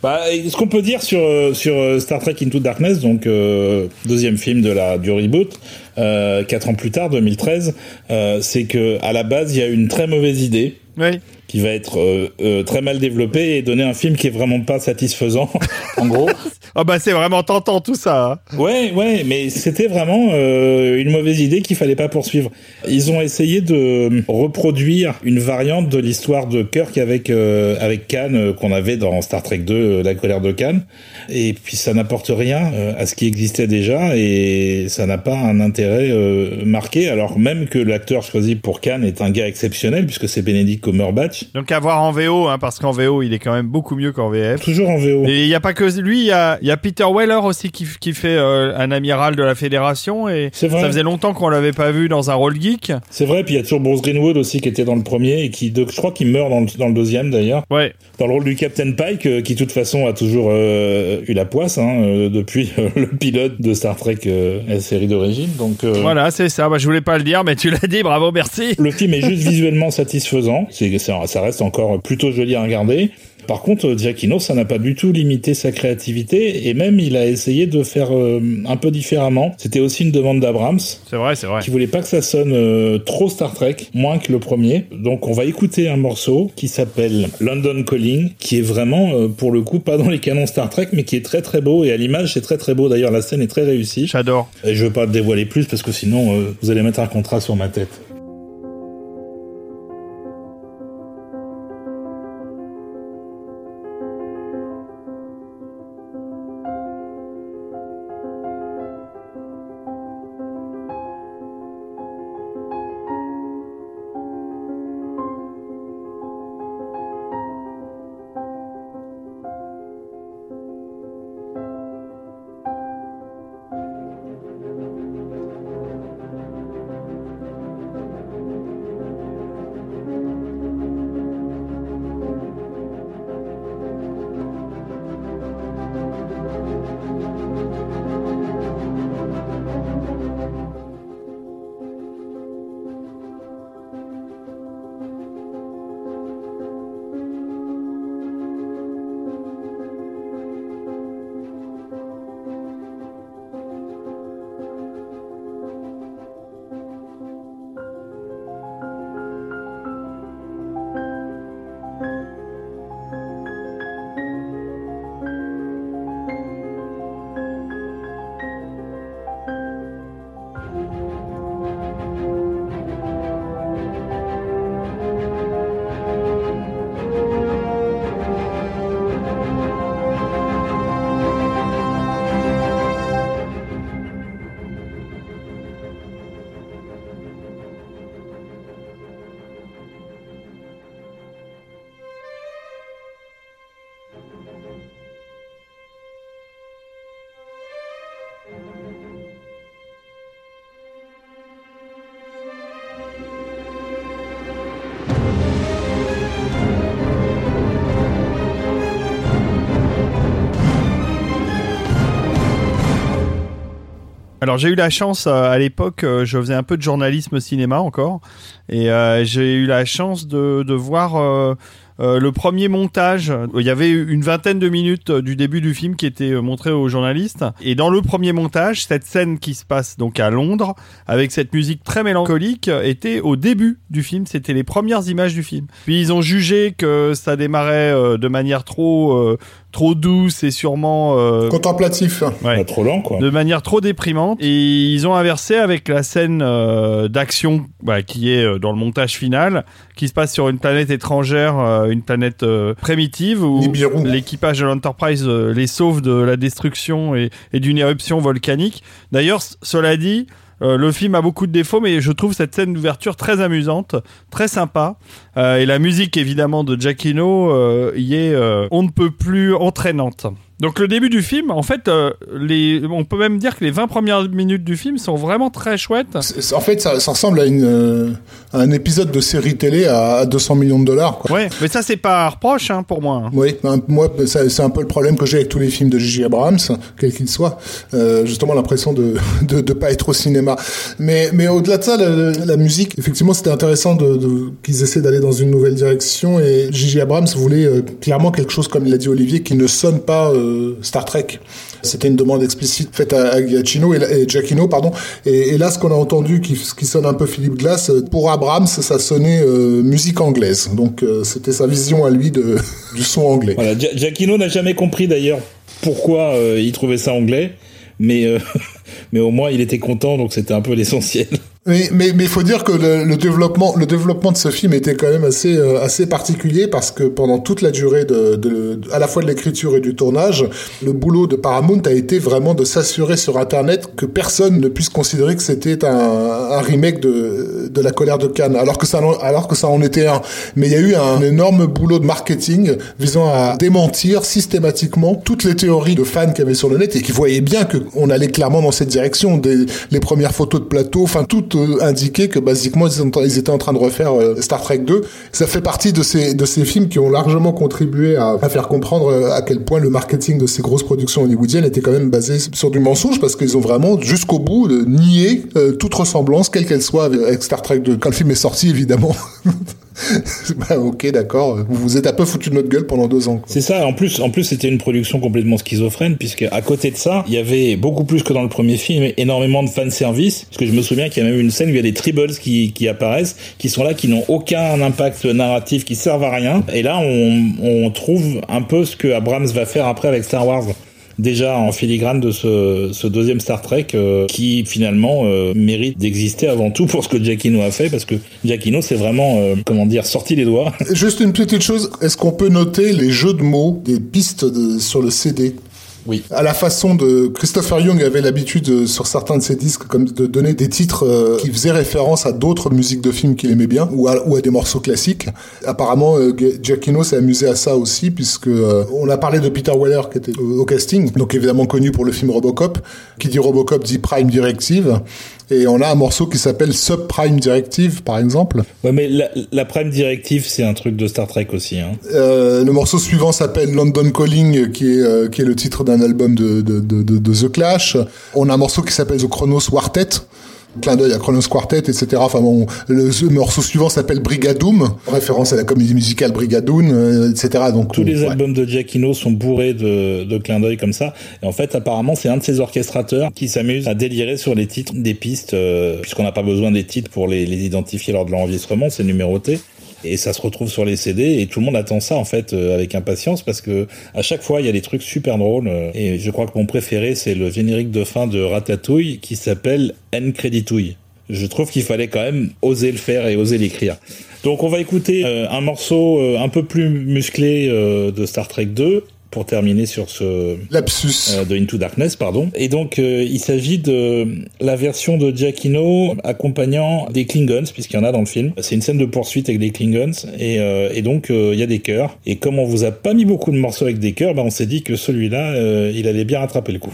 Bah, ce qu'on peut dire sur euh, sur euh, Star Trek Into Darkness, donc euh, deuxième film de la du reboot, euh, quatre ans plus tard, 2013, euh, c'est que à la base il y a une très mauvaise idée Oui. Qui va être euh, euh, très mal développée et donner un film qui est vraiment pas satisfaisant. en gros. Ah bah c'est vraiment tentant tout ça. hein. Ouais, ouais, mais c'était vraiment euh, une mauvaise idée qu'il fallait pas poursuivre. Ils ont essayé de reproduire une variante de l'histoire de Kirk avec euh, avec Khan euh, qu'on avait dans Star Trek 2, euh, La colère de Khan, et puis ça n'apporte rien à ce qui existait déjà et ça n'a pas un intérêt marqué. Alors même que l'acteur choisi pour Khan est un gars exceptionnel puisque c'est Benedict Cumberbatch, Donc à voir en VO, hein, parce qu'en VO il est quand même beaucoup mieux qu'en VF. toujours en VO. Et il y a pas que lui, il y a, il y a Peter Weller aussi qui, qui fait euh, un amiral de la Fédération et ça faisait longtemps qu'on l'avait pas vu dans un rôle geek. C'est vrai, puis il y a toujours Bruce Greenwood aussi qui était dans le premier et qui, de- je crois qu'il meurt dans le, dans le deuxième d'ailleurs. Ouais. dans le rôle du Captain Pike, euh, qui de toute façon a toujours euh, eu la poisse hein, depuis le pilote de Star Trek, la série d'origine. Donc Voilà, c'est ça. Bah, je voulais pas le dire, mais tu l'as dit. Bravo, merci. le film est juste visuellement satisfaisant. C'est, c'est- ça reste encore plutôt joli à regarder. Par contre, Giacchino, ça n'a pas du tout limité sa créativité et même il a essayé de faire euh, un peu différemment. C'était aussi une demande d'Abrams C'est vrai, c'est vrai. qui voulait pas que ça sonne euh, trop Star Trek, moins que le premier. Donc on va écouter un morceau qui s'appelle London Calling, qui est vraiment euh, pour le coup pas dans les canons Star Trek, mais qui est très très beau et à l'image c'est très très beau. D'ailleurs la scène est très réussie. J'adore. Et je veux pas dévoiler plus parce que sinon vous allez mettre un contrat sur ma tête. Alors j'ai eu la chance à l'époque, je faisais un peu de journalisme cinéma encore, et j'ai eu la chance de, voir euh, le premier montage, il y avait une vingtaine de minutes euh, du début du film qui était euh, montré aux journalistes. Et dans le premier montage, cette scène qui se passe donc à Londres, avec cette musique très mélancolique, était au début du film. C'était les premières images du film. Puis ils ont jugé que ça démarrait de manière trop trop douce et sûrement euh, contemplatif, ouais, trop lent quoi, de manière trop déprimante. Et ils ont inversé avec la scène euh, d'action bah, qui est euh, dans le montage final, qui se passe sur une planète étrangère, une planète primitive où l'équipage de l'Enterprise les sauve de la destruction et, et d'une éruption volcanique. D'ailleurs, cela dit. Euh, le film a beaucoup de défauts, mais je trouve cette scène d'ouverture très amusante, très sympa. Euh, et la musique, évidemment, de Giacchino euh, y est on ne peut plus entraînante. Donc le début du film, en fait, euh, les, on peut même dire que les 20 premières minutes du film sont vraiment très chouettes. En fait, ça, ça ressemble à, une, euh, un épisode de série télé à, 200 millions de dollars. Quoi. Ouais, mais ça c'est pas reproche hein, pour moi. Oui, ben, moi c'est un peu le problème que j'ai avec tous les films de J.J. Abrams, quels qu'ils soient. Euh, justement l'impression de, de de pas être au cinéma. Mais mais au-delà de ça, la, la, musique, effectivement, c'était intéressant de, de qu'ils essaient d'aller dans une nouvelle direction et J.J. Abrams voulait euh, clairement quelque chose comme il l'a dit Olivier qui ne sonne pas Star Trek. C'était une demande explicite faite à, Giacchino et, Giacchino, pardon. Et, là, ce qu'on a entendu, qui, qui, sonne un peu Philippe Glass, pour Abrams, ça sonnait euh, musique anglaise. Donc, euh, c'était sa vision à lui de, du son anglais. Voilà, Giacchino n'a jamais compris d'ailleurs pourquoi euh, il trouvait ça anglais, mais mais au moins il était content, donc c'était un peu l'essentiel. Mais mais mais faut dire que le, le, développement le développement de ce film était quand même assez euh, assez particulier parce que pendant toute la durée de, de à la fois de l'écriture et du tournage, le boulot de Paramount a été vraiment de s'assurer sur internet que personne ne puisse considérer que c'était un, un remake de de la colère de Cannes alors que ça alors que ça en était un. Mais il y a eu un énorme boulot de marketing visant à démentir systématiquement toutes les théories de fans qu'il y avait sur le net et qui voyaient bien que on allait clairement dans cette direction des les premières photos de plateau, enfin tout indiqué que basiquement ils étaient en train de refaire euh, Star Trek 2. Ça fait partie de ces de ces films qui ont largement contribué à, à faire comprendre euh, à quel point le marketing de ces grosses productions hollywoodiennes était quand même basé sur du mensonge parce qu'ils ont vraiment jusqu'au bout nié euh, toute ressemblance quelle qu'elle soit avec Star Trek 2. Quand le film est sorti évidemment. bah, ok, d'accord. Vous vous êtes un peu foutu de notre gueule pendant deux ans. C'est ça. En plus, en plus, c'était une production complètement schizophrène puisque à côté de ça, il y avait beaucoup plus que dans le premier film, énormément de fan service. Parce que je me souviens qu'il y a même une scène où il y a des tribbles qui, qui apparaissent, qui sont là, qui n'ont aucun impact narratif, qui servent à rien. Et là, on, on trouve un peu ce que Abrams va faire après avec Star Wars déjà en filigrane de ce, deuxième Star Trek euh, qui finalement euh, mérite d'exister avant tout pour ce que Giacchino a fait parce que Giacchino c'est vraiment euh, comment dire sorti les doigts. Juste une petite chose, est-ce qu'on peut noter les jeux de mots des pistes sur le CD oui. À la façon de Christopher Young avait l'habitude euh, sur certains de ses disques comme de donner des titres euh, qui faisaient référence à d'autres musiques de films qu'il aimait bien ou à, ou à, des morceaux classiques. Apparemment, euh, Giacchino s'est amusé à ça aussi puisque on a parlé de Peter Weller qui était au, casting, donc évidemment connu pour le film Robocop. Qui dit Robocop dit Prime Directive. Et on a un morceau qui s'appelle Subprime Directive, par exemple. Ouais, mais la, la Prime Directive, c'est un truc de Star Trek aussi. Hein. Euh, le morceau suivant s'appelle London Calling, qui est, euh, qui est le titre d'un album de, de, de, de, The Clash. On a un morceau qui s'appelle The Chronos Quartet clin d'œil à Chronos Quartet, etc. Enfin bon, le, morceau suivant s'appelle Brigadoon, référence à la comédie musicale Brigadoon, euh, etc. Donc tous les albums de Giacchino sont bourrés de, de clins d'œil comme ça. Et en fait, apparemment, c'est un de ces orchestrateurs qui s'amuse à délirer sur les titres des pistes, euh, puisqu'on n'a pas besoin des titres pour les, les identifier lors de l'enregistrement, c'est numéroté et ça se retrouve sur les CD et tout le monde attend ça en fait euh, avec impatience parce que à chaque fois il y a des trucs super drôles euh, et je crois que mon préféré c'est le générique de fin de Ratatouille qui s'appelle N Creditouille. Je trouve qu'il fallait quand même oser le faire et oser l'écrire. Donc on va écouter euh, un morceau un peu plus musclé de Star Trek 2 pour terminer sur ce lapsus euh, de Into Darkness, pardon. Et donc euh, il s'agit de la version de Giacchino accompagnant des Klingons, puisqu'il y en a dans le film. C'est une scène de poursuite avec des Klingons, et, euh, et donc il y a des chœurs. Et comme on vous a pas mis beaucoup de morceaux avec des chœurs, ben on s'est dit que celui-là, il allait bien rattraper le coup.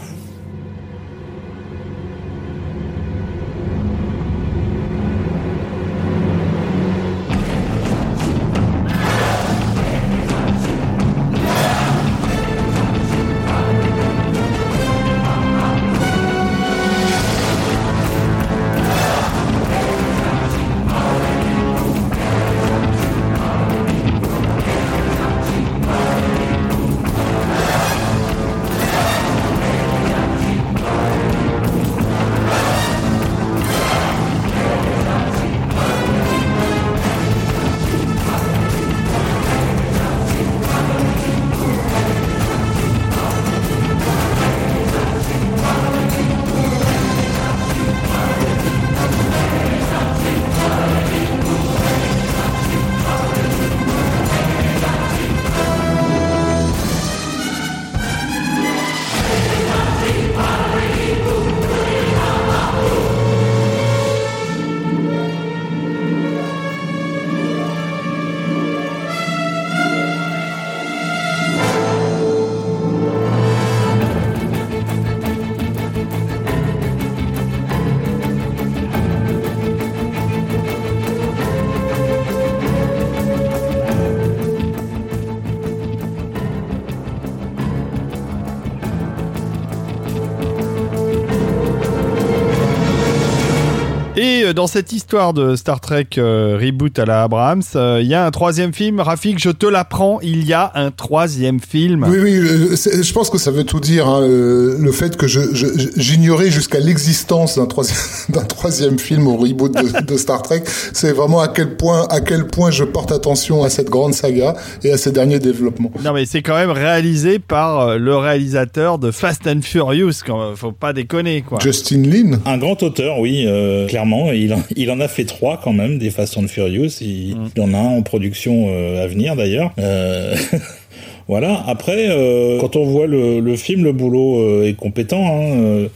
Dans cette histoire de Star Trek euh, reboot à la Abrams, euh, il y a un troisième film. Rafik, je te l'apprends, il y a un troisième film. Oui, oui, euh, je pense que ça veut tout dire. hein, euh, le fait que je- je- j'ignorais jusqu'à l'existence d'un troisième, film au reboot de, de Star Trek, c'est vraiment à quel point, à quel point je porte attention à cette grande saga et à ses derniers développements. Non mais c'est quand même réalisé par le réalisateur de Fast and Furious, quand, faut pas déconner quoi. Justin Lin. Un grand auteur, oui, euh, clairement. Il en, il en a fait trois quand même, des Fast and Furious. Il, il y en a un en production euh, à venir d'ailleurs. Euh, voilà. Après, euh, quand on voit le, le film, le boulot est compétent. Hein,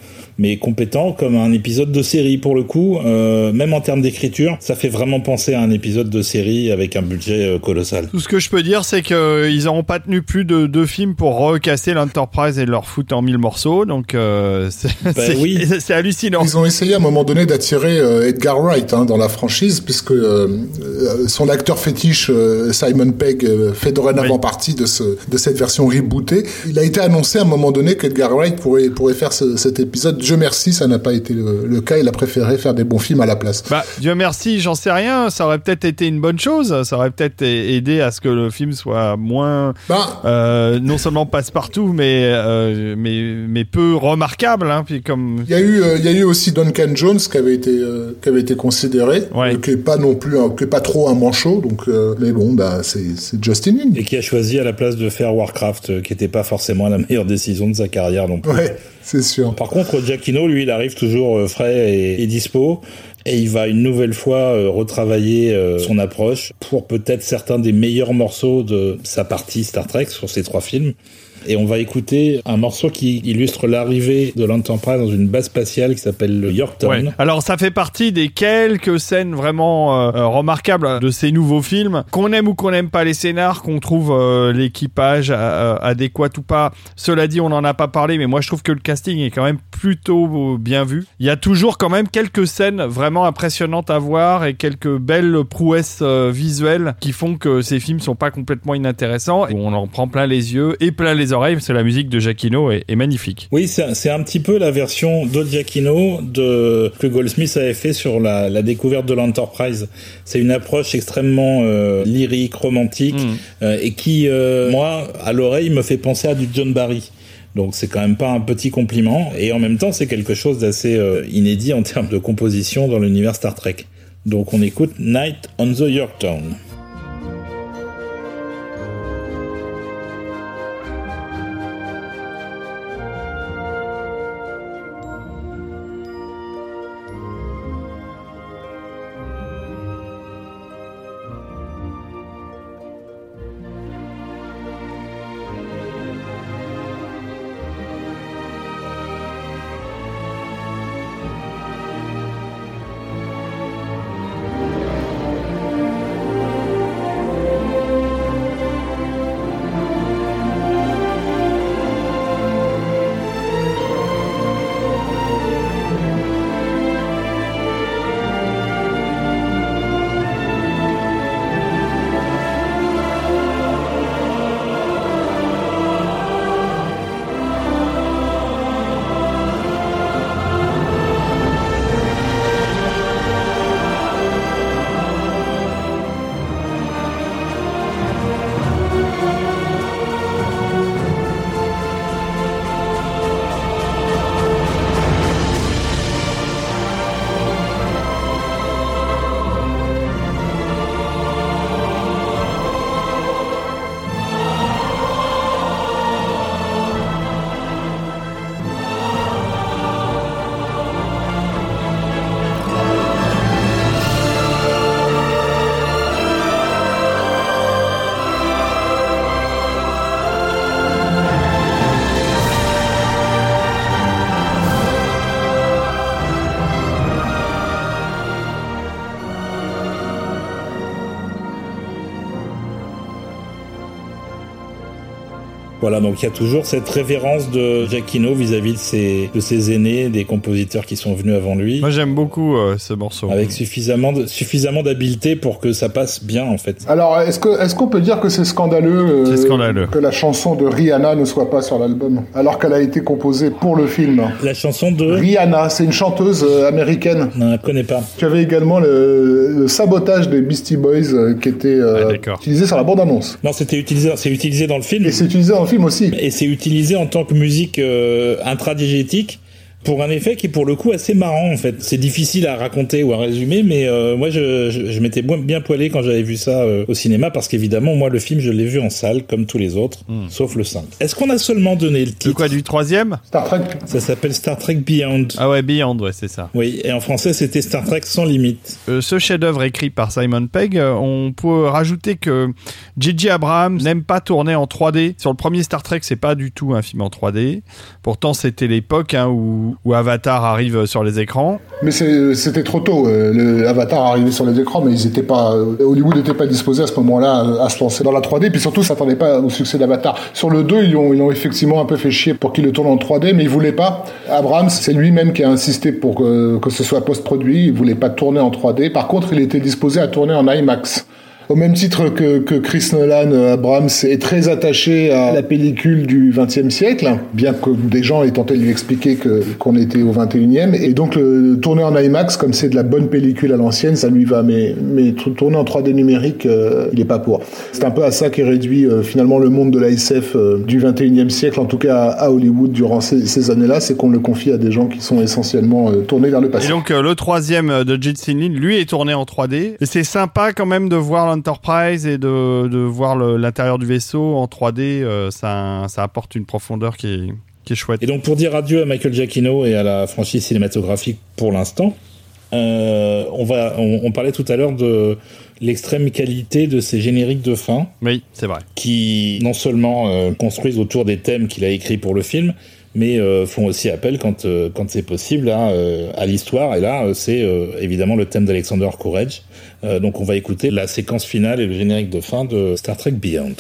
mais compétent comme un épisode de série pour le coup, euh, même en termes d'écriture, ça fait vraiment penser à un épisode de série avec un budget euh, colossal. Tout ce que je peux dire, c'est qu'ils n'auront pas tenu plus de deux films pour recasser l'Enterprise et leur foutre en mille morceaux. Donc, euh, c'est oui. hallucinant. Ils ont essayé à un moment donné d'attirer euh, Edgar Wright hein, dans la franchise, puisque euh, euh, son acteur fétiche euh, Simon Pegg euh, fait dorénavant Oui. partie de, ce, de cette version rebootée. Il a été annoncé à un moment donné qu'Edgar Wright pourrait, pourrait faire ce- cet épisode. Dieu merci, ça n'a pas été le, le cas. Il a préféré faire des bons films à la place. Bah, Dieu merci, j'en sais rien. Ça aurait peut-être été une bonne chose. Ça aurait peut-être aidé à ce que le film soit moins, Bah, euh, non seulement passe-partout, mais, euh, mais, mais peu remarquable. Hein, puis comme... il y a eu, euh, il y a eu aussi Duncan Jones qui avait été, euh, qui avait été considéré, Ouais. euh, qui est pas non plus, un- qui est pas trop un manchot. Donc, euh, mais bon, bah c'est, c'est Justin Lin. Et qui a choisi à la place de faire Warcraft, euh, qui n'était pas forcément la meilleure décision de sa carrière non plus. Ouais, c'est sûr. Par contre, Giacchino, lui, il arrive toujours euh, frais et, et dispo. Et il va une nouvelle fois euh, retravailler euh, son approche pour peut-être certains des meilleurs morceaux de sa partie Star Trek sur ces trois films. Et on va écouter un morceau qui illustre l'arrivée de l'Enterprise dans une base spatiale qui s'appelle le Yorktown. Alors ça fait partie des quelques scènes vraiment euh, euh, remarquables de ces nouveaux films. Qu'on aime ou qu'on n'aime pas les scénars, qu'on trouve euh, l'équipage adéquat ou pas. Cela dit, on n'en a pas parlé, mais moi je trouve que le casting est quand même plutôt bien vu. Il y a toujours quand même quelques scènes vraiment impressionnantes à voir et quelques belles prouesses visuelles qui font que ces films sont pas complètement inintéressants. Et on en prend plein les yeux et plein les oreilles parce que la musique de Giacchino est, est magnifique. Oui, c'est un petit peu la version de Giacchino de que Goldsmith avait fait sur la, la découverte de l'Enterprise. C'est une approche extrêmement euh, lyrique, romantique, Mm. euh, et qui, euh, moi, à l'oreille, me fait penser à du John Barry. Donc c'est quand même pas un petit compliment, et en même temps c'est quelque chose d'assez inédit en termes de composition dans l'univers Star Trek. Donc on écoute Night on the Yorktown. Voilà, donc il y a toujours cette révérence de Giacchino vis-à-vis de ses, de ses aînés, des compositeurs qui sont venus avant lui. Moi j'aime beaucoup euh, ce morceau. Avec suffisamment de, suffisamment d'habileté pour que ça passe bien en fait. Alors est-ce que est-ce qu'on peut dire que c'est scandaleux, C'est scandaleux. que la chanson de Rihanna ne soit pas sur l'album alors qu'elle a été composée pour le film? La chanson de Rihanna, c'est une chanteuse euh, américaine. Non, je connais pas. Tu avais également le, le sabotage des Beastie Boys euh, qui était euh, Ah, utilisé sur la bande-annonce. Non, c'était utilisé, c'est utilisé dans le film. Et c'est utilisé dans le film aussi. Et c'est utilisé en tant que musique euh, intradigétique pour un effet qui est pour le coup assez marrant en fait. C'est difficile à raconter ou à résumer, mais euh, moi je, je, je m'étais bien- poilé quand j'avais vu ça euh, au cinéma parce qu'évidemment moi le film je l'ai vu en salle comme tous les autres, sauf le 5. Est-ce qu'on a seulement donné le De titre quoi du troisième? Star Trek. Ça s'appelle Star Trek Beyond. Ah ouais, Beyond, ouais, c'est ça. Oui, et en français c'était Star Trek sans limite. Euh, ce chef-d'œuvre écrit par Simon Pegg, on peut rajouter que J.J. Abrams n'aime pas tourner en 3D. Sur le premier Star Trek, c'est pas du tout un film en 3D. Pourtant, c'était l'époque hein, où, où Avatar arrive sur les écrans. Mais c'était trop tôt. euh, Avatar arrivait sur les écrans, mais ils étaient pas. euh, Hollywood n'était pas disposé à ce moment-là à se lancer dans la 3D. Puis surtout, s'attendait pas au succès d'Avatar. Sur le 2, ils ont, ils effectivement un peu fait chier pour qu'il le tourne en 3D, mais il voulait pas. Abrams, c'est lui-même qui a insisté pour que, que ce soit post-produit. Il voulait pas tourner en 3D. Par contre, il était disposé à tourner en IMAX. Au même titre que, que Chris Nolan, euh, Abrams est très attaché à la pellicule du XXe siècle, bien que des gens aient tenté de lui expliquer que qu'on était au XXIe. Et donc tourner en IMAX, comme c'est de la bonne pellicule à l'ancienne, ça lui va. Mais mais tourner en 3D numérique, euh, il est pas pour. C'est un peu à ça qu'est réduit euh, finalement le monde de la SF euh, du XXIe siècle, en tout cas à, Hollywood durant ces, années-là, c'est qu'on le confie à des gens qui sont essentiellement tournés vers le Et passé. donc, euh, le troisième de Jetson Lin, lui, est tourné en 3D. Et c'est sympa quand même de voir l'Enterprise et de, de voir l'intérieur du vaisseau en 3D. euh, ça, ça apporte une profondeur qui est, qui est chouette. Et donc pour dire adieu à Michael Giacchino et à la franchise cinématographique pour l'instant, euh, on va, on, on parlait tout à l'heure de l'extrême qualité de ces génériques de fin. Oui, c'est vrai. qui non seulement euh, construisent autour des thèmes qu'il a écrits pour le film, mais euh, font aussi appel quand euh, quand c'est possible à, euh, à l'histoire. Et là, c'est évidemment le thème d'Alexander Courage. Donc on va écouter la séquence finale et le générique de fin de Star Trek Beyond.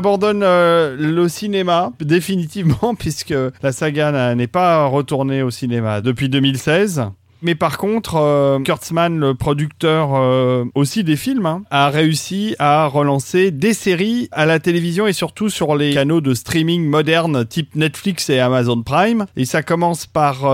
Abandonne euh, le cinéma définitivement puisque la saga n'est pas retournée au cinéma depuis 2016. Mais par contre, euh, Kurtzman, le producteur euh, aussi des films, hein, a réussi à relancer des séries à la télévision et surtout sur les canaux de streaming modernes type Netflix et Amazon Prime. Et ça commence par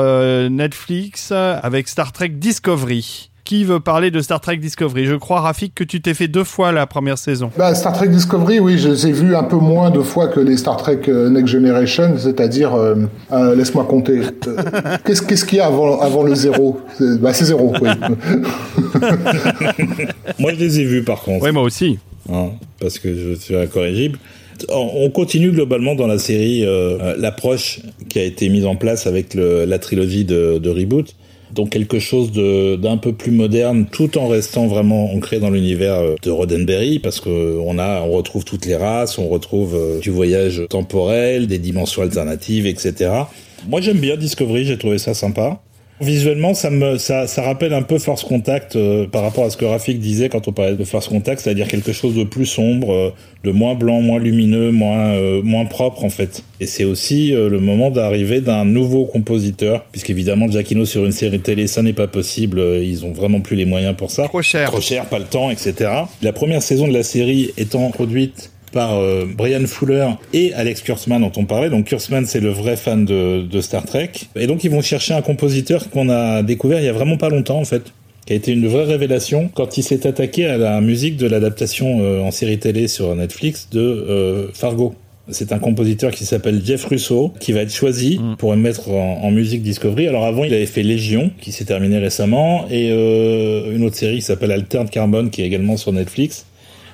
Netflix avec Star Trek Discovery. Qui veut parler de Star Trek Discovery? Je crois, Rafik, que tu t'es fait deux fois la première saison. Bah, Star Trek Discovery, oui, je les ai vus un peu moins de fois que les Star Trek euh, Next Generation, c'est-à-dire, euh, euh, laisse-moi compter. Qu'est-ce qu'il y a avant, avant le zéro? Bah, C'est zéro, oui. moi, je les ai vus, par contre. Oui, moi aussi. Hein, parce que je suis incorrigible. On continue globalement dans la série l'approche qui a été mise en place avec la trilogie de, de Reboot donc quelque chose d'un peu plus moderne, tout en restant vraiment ancré dans l'univers euh, de Roddenberry, parce que on a, on retrouve toutes les races, on retrouve euh, du voyage temporel, des dimensions alternatives, etc. Moi j'aime bien Discovery, j'ai trouvé ça sympa. Visuellement, ça me ça, ça rappelle un peu Force Contact euh, par rapport à ce que Rafik disait quand on parlait de Force Contact, c'est-à-dire quelque chose de plus sombre, euh, de moins blanc, moins lumineux, moins euh, moins propre en fait. Et c'est aussi le moment d'arrivée d'un nouveau compositeur, puisqu'évidemment Giacchino sur une série télé, ça n'est pas possible, ils ont vraiment plus les moyens pour ça. Trop cher. Trop cher, pas le temps, etc. La première saison de la série étant produite par euh, Brian Fuller et Alex Kurtzman dont on parlait. Donc Kurtzman c'est le vrai fan de, de, Star Trek. Et donc ils vont chercher un compositeur qu'on a découvert il y a vraiment pas longtemps en fait qui a été une vraie révélation quand il s'est attaqué à la musique de l'adaptation euh, en série télé sur Netflix de euh, Fargo. C'est un compositeur qui s'appelle Jeff Russo, qui va être choisi mm. pour mettre en, en, musique Discovery. Alors avant, il avait fait Légion, qui s'est terminé récemment, et euh, une autre série qui s'appelle Altered Carbon, qui est également sur Netflix.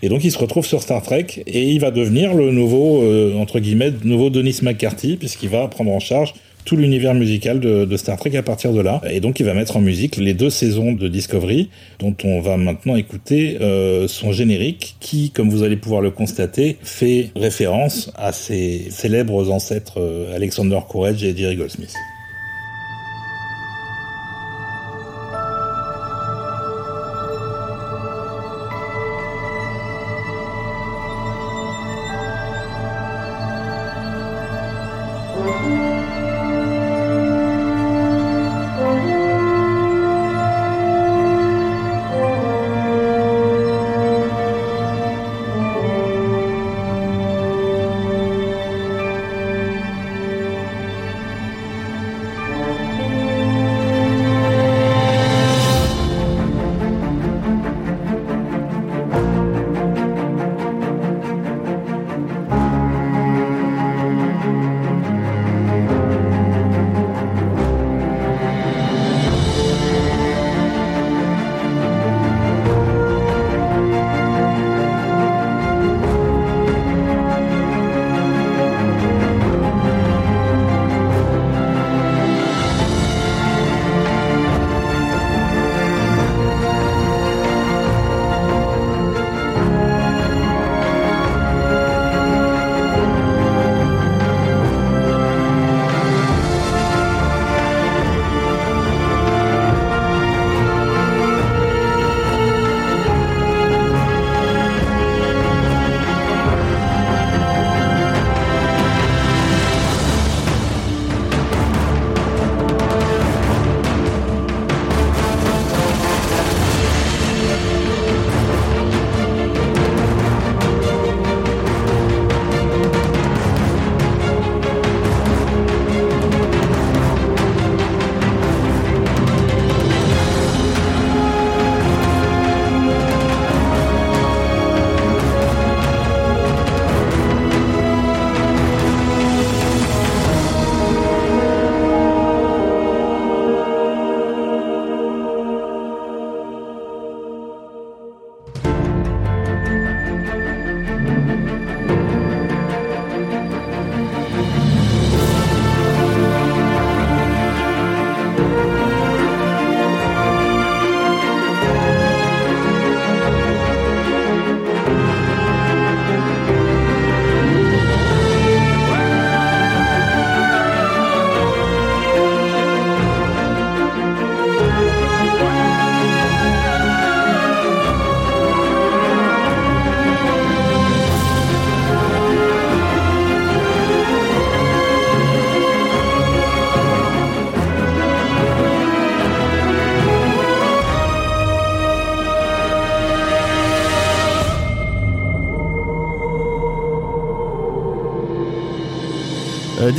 Et donc il se retrouve sur Star Trek et il va devenir le nouveau, euh, entre guillemets, nouveau Denis McCarthy, puisqu'il va prendre en charge tout l'univers musical de, de, Star Trek à partir de là. Et donc il va mettre en musique les deux saisons de Discovery, dont on va maintenant écouter euh, son générique, qui, comme vous allez pouvoir le constater, fait référence à ses célèbres ancêtres euh, Alexander Courage et Jerry Goldsmith.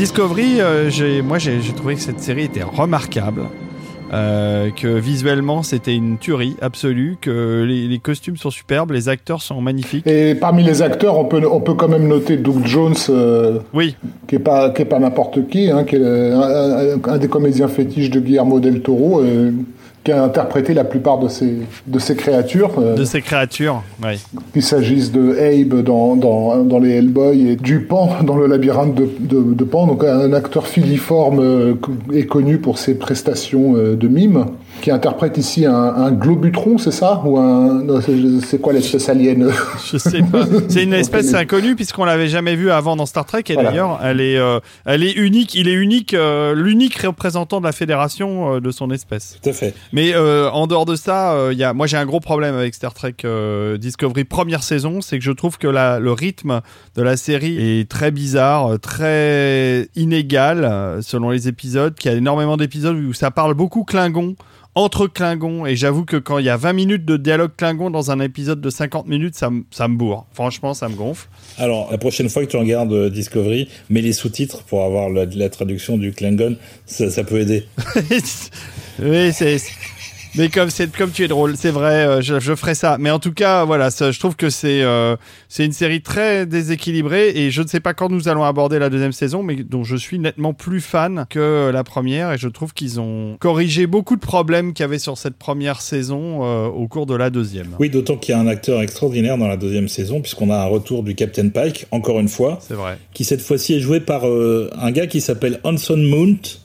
Discovery, j'ai, moi j'ai trouvé que cette série était remarquable. Euh, que visuellement c'était une tuerie absolue, que les, costumes sont superbes, les acteurs sont magnifiques. Et parmi les acteurs, on peut, on peut quand même noter Doug Jones, euh, oui. qui est pas qui est pas n'importe qui, hein, qui est un, un, des comédiens fétiches de Guillermo del Toro. Euh, qui a interprété la plupart de ces, de ces créatures. Euh, de ces créatures, oui. Qu'il s'agisse de Abe dans, dans, dans, les Hellboy et du Pan dans le labyrinthe de, de, de Pan, donc un acteur filiforme euh, et connu pour ses prestations euh, de mime qui interprète ici un, un globutron, c'est ça Ou un. C'est quoi l'espèce alien Je sais pas. C'est une espèce inconnue puisqu'on l'avait jamais vue avant dans Star Trek et d'ailleurs, elle, est, euh, elle est unique. Il est unique, euh, l'unique représentant de la fédération euh, de son espèce. Tout à fait. Mais en dehors de ça, il y a, moi j'ai un gros problème avec Star Trek Discovery première saison, c'est que je trouve que la, le rythme de la série est très bizarre, très inégal selon les épisodes, qu'il y a énormément d'épisodes où ça parle beaucoup Klingon entre Klingons. Et j'avoue que quand il y a 20 minutes de dialogue Klingon dans un épisode de 50 minutes, ça, ça me bourre. Franchement, ça me gonfle. Alors, la prochaine fois que tu regardes euh, Discovery, mets les sous-titres pour avoir la, traduction du Klingon. Ça, ça peut aider. oui, c'est mais comme c'est comme tu es drôle, c'est vrai, euh, je, je, ferai ça. Mais en tout cas, voilà, ça, je trouve que c'est euh, c'est une série très déséquilibrée et je ne sais pas quand nous allons aborder la deuxième saison, mais dont je suis nettement plus fan que la première et je trouve qu'ils ont corrigé beaucoup de problèmes qu'il y avait sur cette première saison euh, au cours de la deuxième. Oui, d'autant qu'il y a un acteur extraordinaire dans la deuxième saison puisqu'on a un retour du Captain Pike encore une fois. C'est vrai. Qui cette fois-ci est joué par un gars qui s'appelle Hanson Mount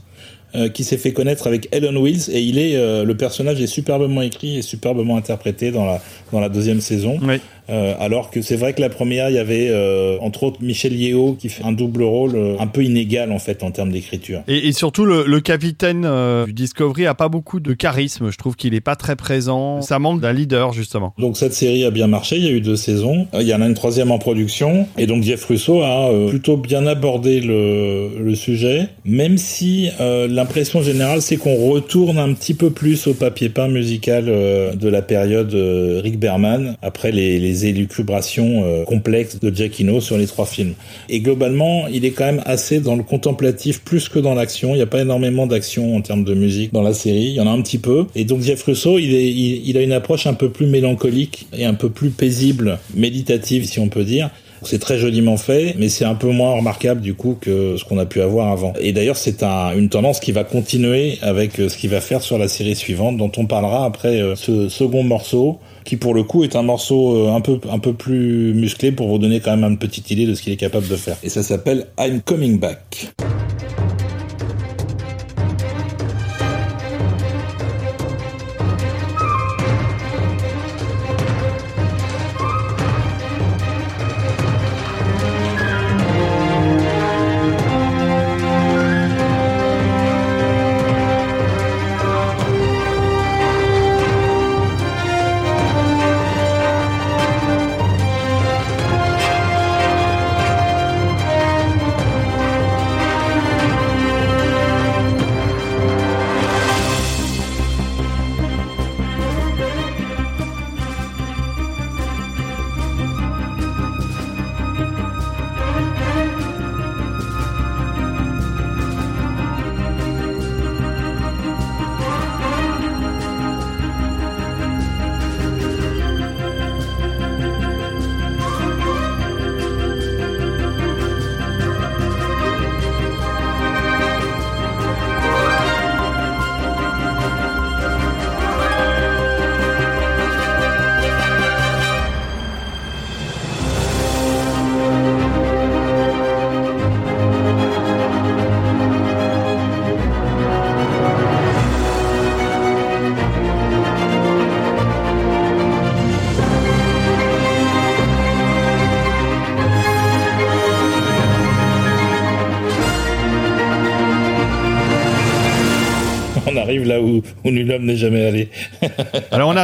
euh, qui s'est fait connaître avec Ellen Wills et il est euh, le personnage est superbement écrit et superbement interprété dans la dans la deuxième saison. Oui. Euh, alors que c'est vrai que la première, il y avait euh, entre autres Michel Yeo qui fait un double rôle euh, un peu inégal en fait en termes d'écriture. Et, et, surtout le, le capitaine euh, du Discovery a pas beaucoup de charisme. Je trouve qu'il est pas très présent. Ça manque d'un leader justement. Donc cette série a bien marché. Il y a eu deux saisons. Il y en a une troisième en production. Et donc Jeff Russo a plutôt bien abordé le, le sujet, même si l'impression générale c'est qu'on retourne un petit peu plus au papier peint musical de la période Rick Berman après les, les élucubrations euh, complexes de Giacchino sur les trois films. Et globalement, il est quand même assez dans le contemplatif plus que dans l'action. Il n'y a pas énormément d'action en termes de musique dans la série. Il y en a un petit peu. Et donc Jeff Russo, il, a une approche un peu plus mélancolique et un peu plus paisible, méditative si on peut dire. C'est très joliment fait, mais c'est un peu moins remarquable du coup que ce qu'on a pu avoir avant. Et d'ailleurs, c'est un, une tendance qui va continuer avec euh, ce qu'il va faire sur la série suivante, dont on parlera après euh, ce second morceau, qui pour le coup est un morceau euh, un peu un peu plus musclé pour vous donner quand même une petite idée de ce qu'il est capable de faire. Et ça s'appelle I'm Coming Back.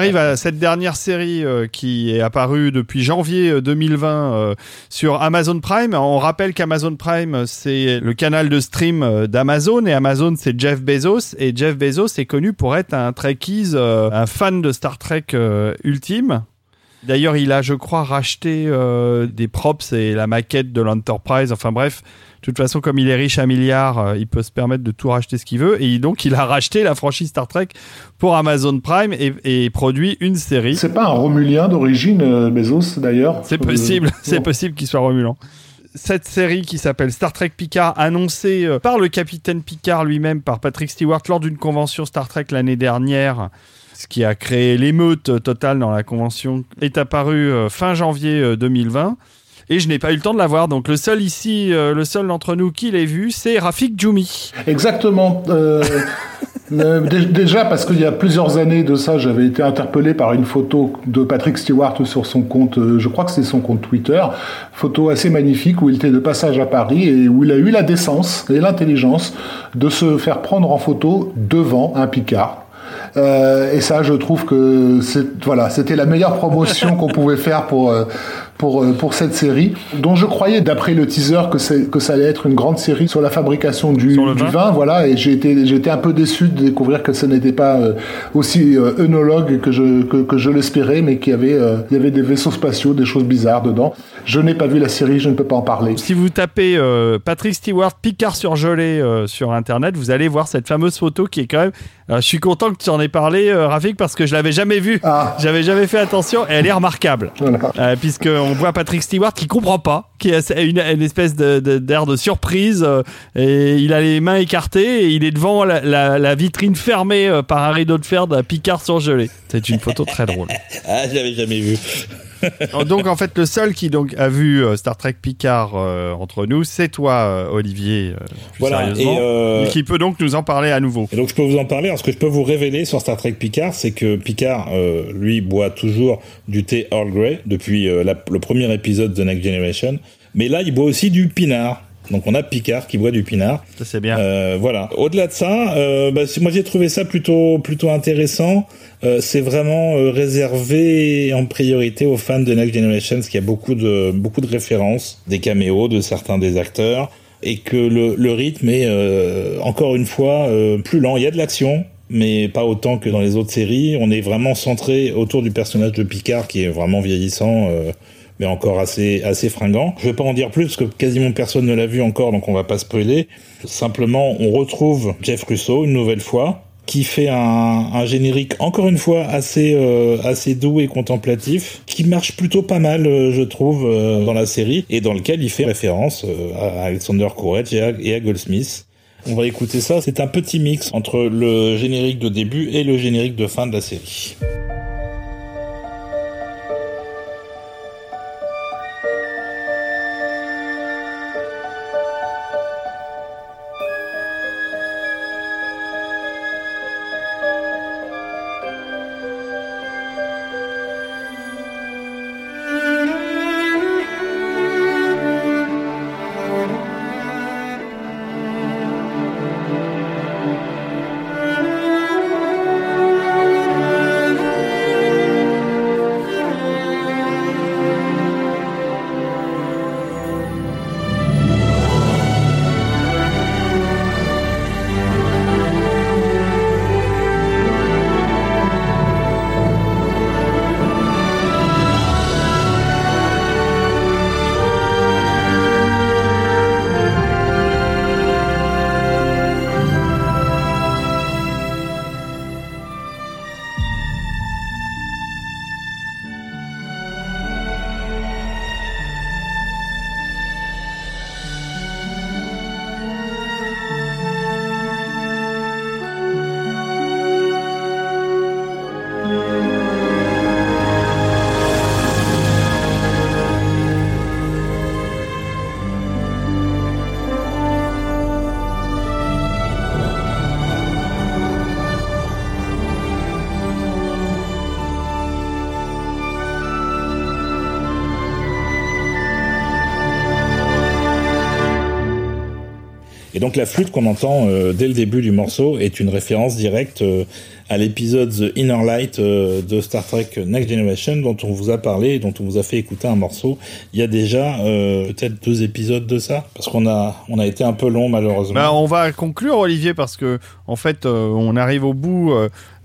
Arrive à cette dernière série euh, qui est apparue depuis janvier 2020 euh, euh, sur Amazon Prime. On rappelle qu'Amazon Prime c'est le canal de stream d'Amazon et Amazon c'est Jeff Bezos et Jeff Bezos est connu pour être un Trekkies, un fan de Star Trek ultime. D'ailleurs, il a, je crois, racheté des props et la maquette de l'Enterprise. Enfin bref, toute façon, comme il est riche à milliards, euh, il peut se permettre de tout racheter ce qu'il veut. Et donc, il a racheté la franchise Star Trek pour Amazon Prime et, produit une série. C'est pas un Romulien d'origine, euh, Bezos d'ailleurs C'est possible, c'est possible qu'il soit Romulan cette série qui s'appelle Star Trek Picard, annoncée euh, par le capitaine Picard lui-même, par Patrick Stewart, lors d'une convention Star Trek l'année dernière, ce qui a créé l'émeute totale dans la convention, est apparu fin janvier 2020 et je n'ai pas eu le temps de la voir. Donc le seul ici, euh, le seul d'entre nous qui l'ait vu, c'est Rafik Djoumi. Exactement. Euh, euh, déjà parce qu'il y a plusieurs années de ça, j'avais été interpellé par une photo de Patrick Stewart sur son compte, je crois que c'est son compte Twitter, photo assez magnifique où il était de passage à Paris et où il a eu la décence et l'intelligence de se faire prendre en photo devant un Picard. et ça, je trouve que voilà, c'était la meilleure promotion qu'on pouvait faire pour pour, euh, pour cette série, dont je croyais, d'après le teaser, que, que ça allait être une grande série sur la fabrication du, vin. Voilà, et j'ai été, j'ai été un peu déçu de découvrir que ce n'était pas euh, aussi euh, œnologue que je, que, que je l'espérais, mais qu'il y avait, il y avait des vaisseaux spatiaux, des choses bizarres dedans. Je n'ai pas vu la série, je ne peux pas en parler. Si vous tapez Patrick Stewart Picard surgelé sur Internet, vous allez voir cette fameuse photo qui est quand même... je suis content que tu en aies parlé, Rafik, parce que je l'avais jamais vue. Ah. J'avais jamais fait attention, et elle est remarquable. Voilà. puisque on voit Patrick Stewart qui comprend pas, qui a une, espèce d'air de, surprise, euh, et il a les mains écartées et il est devant la, vitrine fermée euh, par un rideau de fer d'un Picard surgelé. C'est une photo très drôle. ah, je l'avais jamais vu. Donc en fait le seul qui donc a vu euh, Star Trek Picard entre nous, c'est toi Olivier. voilà et, qui peut donc nous en parler à nouveau. Et donc je peux vous en parler. Alors, ce que je peux vous révéler sur Star Trek Picard, c'est que Picard lui boit toujours du thé Earl Grey depuis le premier épisode de Next Generation. Mais là, il boit aussi du pinard. Donc on a Picard qui boit du pinard. Ça c'est bien. Euh, voilà. Au-delà de ça, euh, bah, moi j'ai trouvé ça plutôt plutôt intéressant. Euh, c'est vraiment euh, réservé en priorité aux fans de Next Generation, parce qu'il y a beaucoup de beaucoup de références, des caméos de certains des acteurs, et que le, le rythme est euh, encore une fois plus lent. Il y a de l'action, mais pas autant que dans les autres séries. On est vraiment centré autour du personnage de Picard qui est vraiment vieillissant, euh, mais encore assez assez fringant. Je vais pas en dire plus parce que quasiment personne ne l'a vu encore, donc on va pas spoiler. Simplement, on retrouve Jeff Russo une nouvelle fois qui fait un, un générique encore une fois assez euh, assez doux et contemplatif, qui marche plutôt pas mal, euh, je trouve, dans la série et dans lequel il fait référence à Alexander Courage et à Goldsmith. On va écouter ça. C'est un petit mix entre le générique de début et le générique de fin de la série. Donc la flûte qu'on entend euh, dès le début du morceau est une référence directe euh, à l'épisode The Inner Light euh, de Star Trek Next Generation dont on vous a parlé, dont on vous a fait écouter un morceau. Il y a déjà peut-être deux épisodes de ça parce qu'on a on a été un peu long malheureusement. Bah, on va conclure Olivier parce que en fait on arrive au bout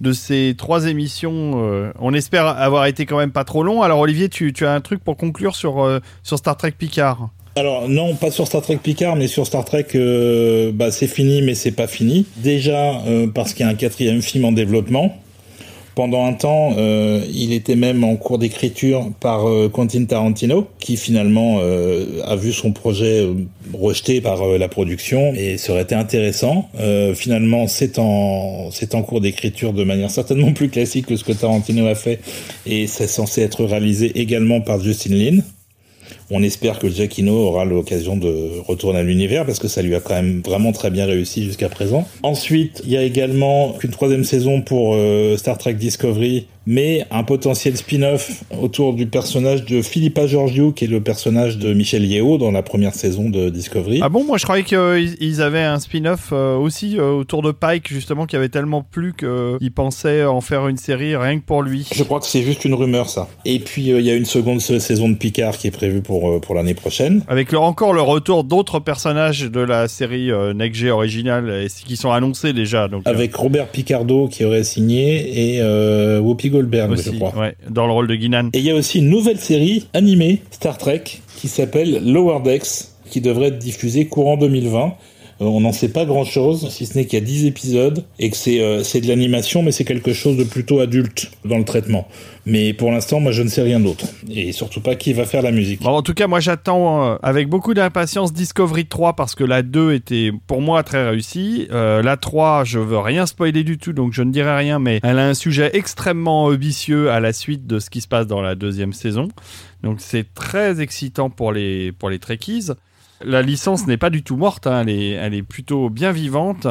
de ces trois émissions. on espère avoir été quand même pas trop long. Alors Olivier, tu, tu as un truc pour conclure sur sur Star Trek Picard? Alors non, pas sur Star Trek Picard, mais sur Star Trek, euh, bah, c'est fini, mais c'est pas fini. Déjà euh, parce qu'il y a un quatrième film en développement. Pendant un temps, euh, il était même en cours d'écriture par Quentin Tarantino, qui finalement a vu son projet rejeté par la production et serait été intéressant. finalement, c'est en c'est en cours d'écriture de manière certainement plus classique que ce que Tarantino a fait, et c'est censé être réalisé également par Justin Lin. On espère que Giacchino aura l'occasion de retourner à l'univers parce que ça lui a quand même vraiment très bien réussi jusqu'à présent. Ensuite, il y a également une troisième saison pour euh, Star Trek Discovery mais un potentiel spin-off autour du personnage de Philippa Georgiou, qui est le personnage de Michel Yeo dans la première saison de Discovery. Ah bon, moi je croyais qu'ils avaient un spin-off euh, aussi euh, autour de Pike, justement, qui avait tellement plu qu'ils pensaient en faire une série rien que pour lui. Je crois que c'est juste une rumeur, ça. Et puis euh, il y a une seconde saison de Picard qui est prévue pour, pour l'année prochaine. Avec encore le retour d'autres personnages de la série Next G originale, et qui sont annoncés déjà. Donc, Avec Robert Picardo qui aurait signé et Whoopi Goldberg, je crois. Ouais, dans le rôle de Guinan. Et il y a aussi une nouvelle série animée Star Trek qui s'appelle Lower Decks, qui devrait être diffusée courant 2020. Euh, on n'en sait pas grand chose, si ce n'est qu'il y a 10 épisodes et que c'est euh, c'est de l'animation, mais c'est quelque chose de plutôt adulte dans le traitement. Mais pour l'instant, moi, je ne sais rien d'autre. Et surtout pas qui va faire la musique. en tout cas, moi, j'attends euh, avec beaucoup d'impatience Discovery 3 parce que la 2 était pour moi très réussie. la 3, je veux rien spoiler du tout, donc je ne dirai rien, mais elle a un sujet extrêmement vicieux à la suite de ce qui se passe dans la deuxième saison. Donc c'est très excitant pour les, pour les Trekkies. La licence n'est pas du tout morte, hein. elle, est, plutôt bien vivante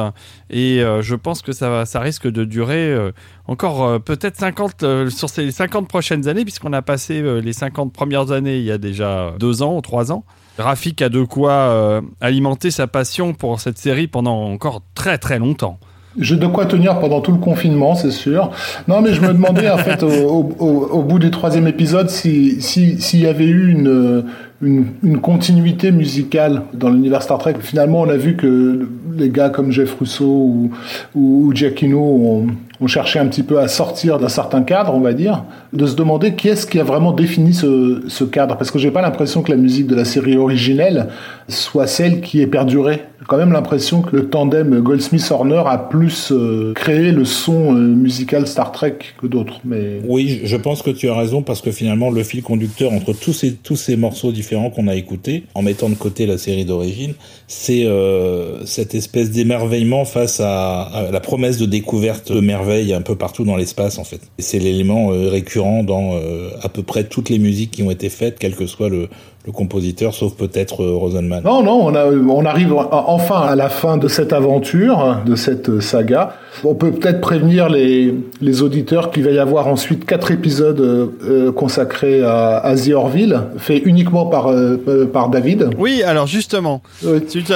et euh, je pense que ça, ça risque de durer euh, encore euh, peut-être 50 sur ces 50 prochaines années puisqu'on a passé les 50 premières années il y a déjà deux ans ou trois ans. Rafik a de quoi alimenter sa passion pour cette série pendant encore très très longtemps. J'ai de quoi tenir pendant tout le confinement, c'est sûr. Non, mais je me demandais en fait au, bout du troisième épisode s'il si, s'il y avait eu une, une, continuité musicale dans l'univers Star Trek. Finalement, on a vu que les gars comme Jeff Russo ou, ou, Giacchino ont, cherché un petit peu à sortir d'un certain cadre, on va dire, de se demander qui est-ce qui a vraiment défini ce, cadre. Parce que j'ai pas l'impression que la musique de la série originelle soit celle qui est perdurée. Quand même l'impression que le tandem Goldsmith-Horner a plus euh, créé le son euh, musical Star Trek que d'autres. Mais... Oui, je pense que tu as raison parce que finalement, le fil conducteur entre tous ces, tous ces morceaux différents qu'on a écouté, en mettant de côté la série d'origine, c'est euh, cette espèce d'émerveillement face à, la promesse de découverte de merveilles un peu partout dans l'espace en fait. C'est l'élément euh, récurrent dans euh, à peu près toutes les musiques qui ont été faites, quel que soit le, le compositeur, sauf peut-être euh, Rosenman. Non, non, on, a, on arrive enfin à la fin de cette aventure, de cette saga. On peut peut-être prévenir les, les auditeurs qu'il va y avoir ensuite quatre épisodes euh, consacrés à, à The Orville, fait uniquement par, euh, par David. Oui, alors justement,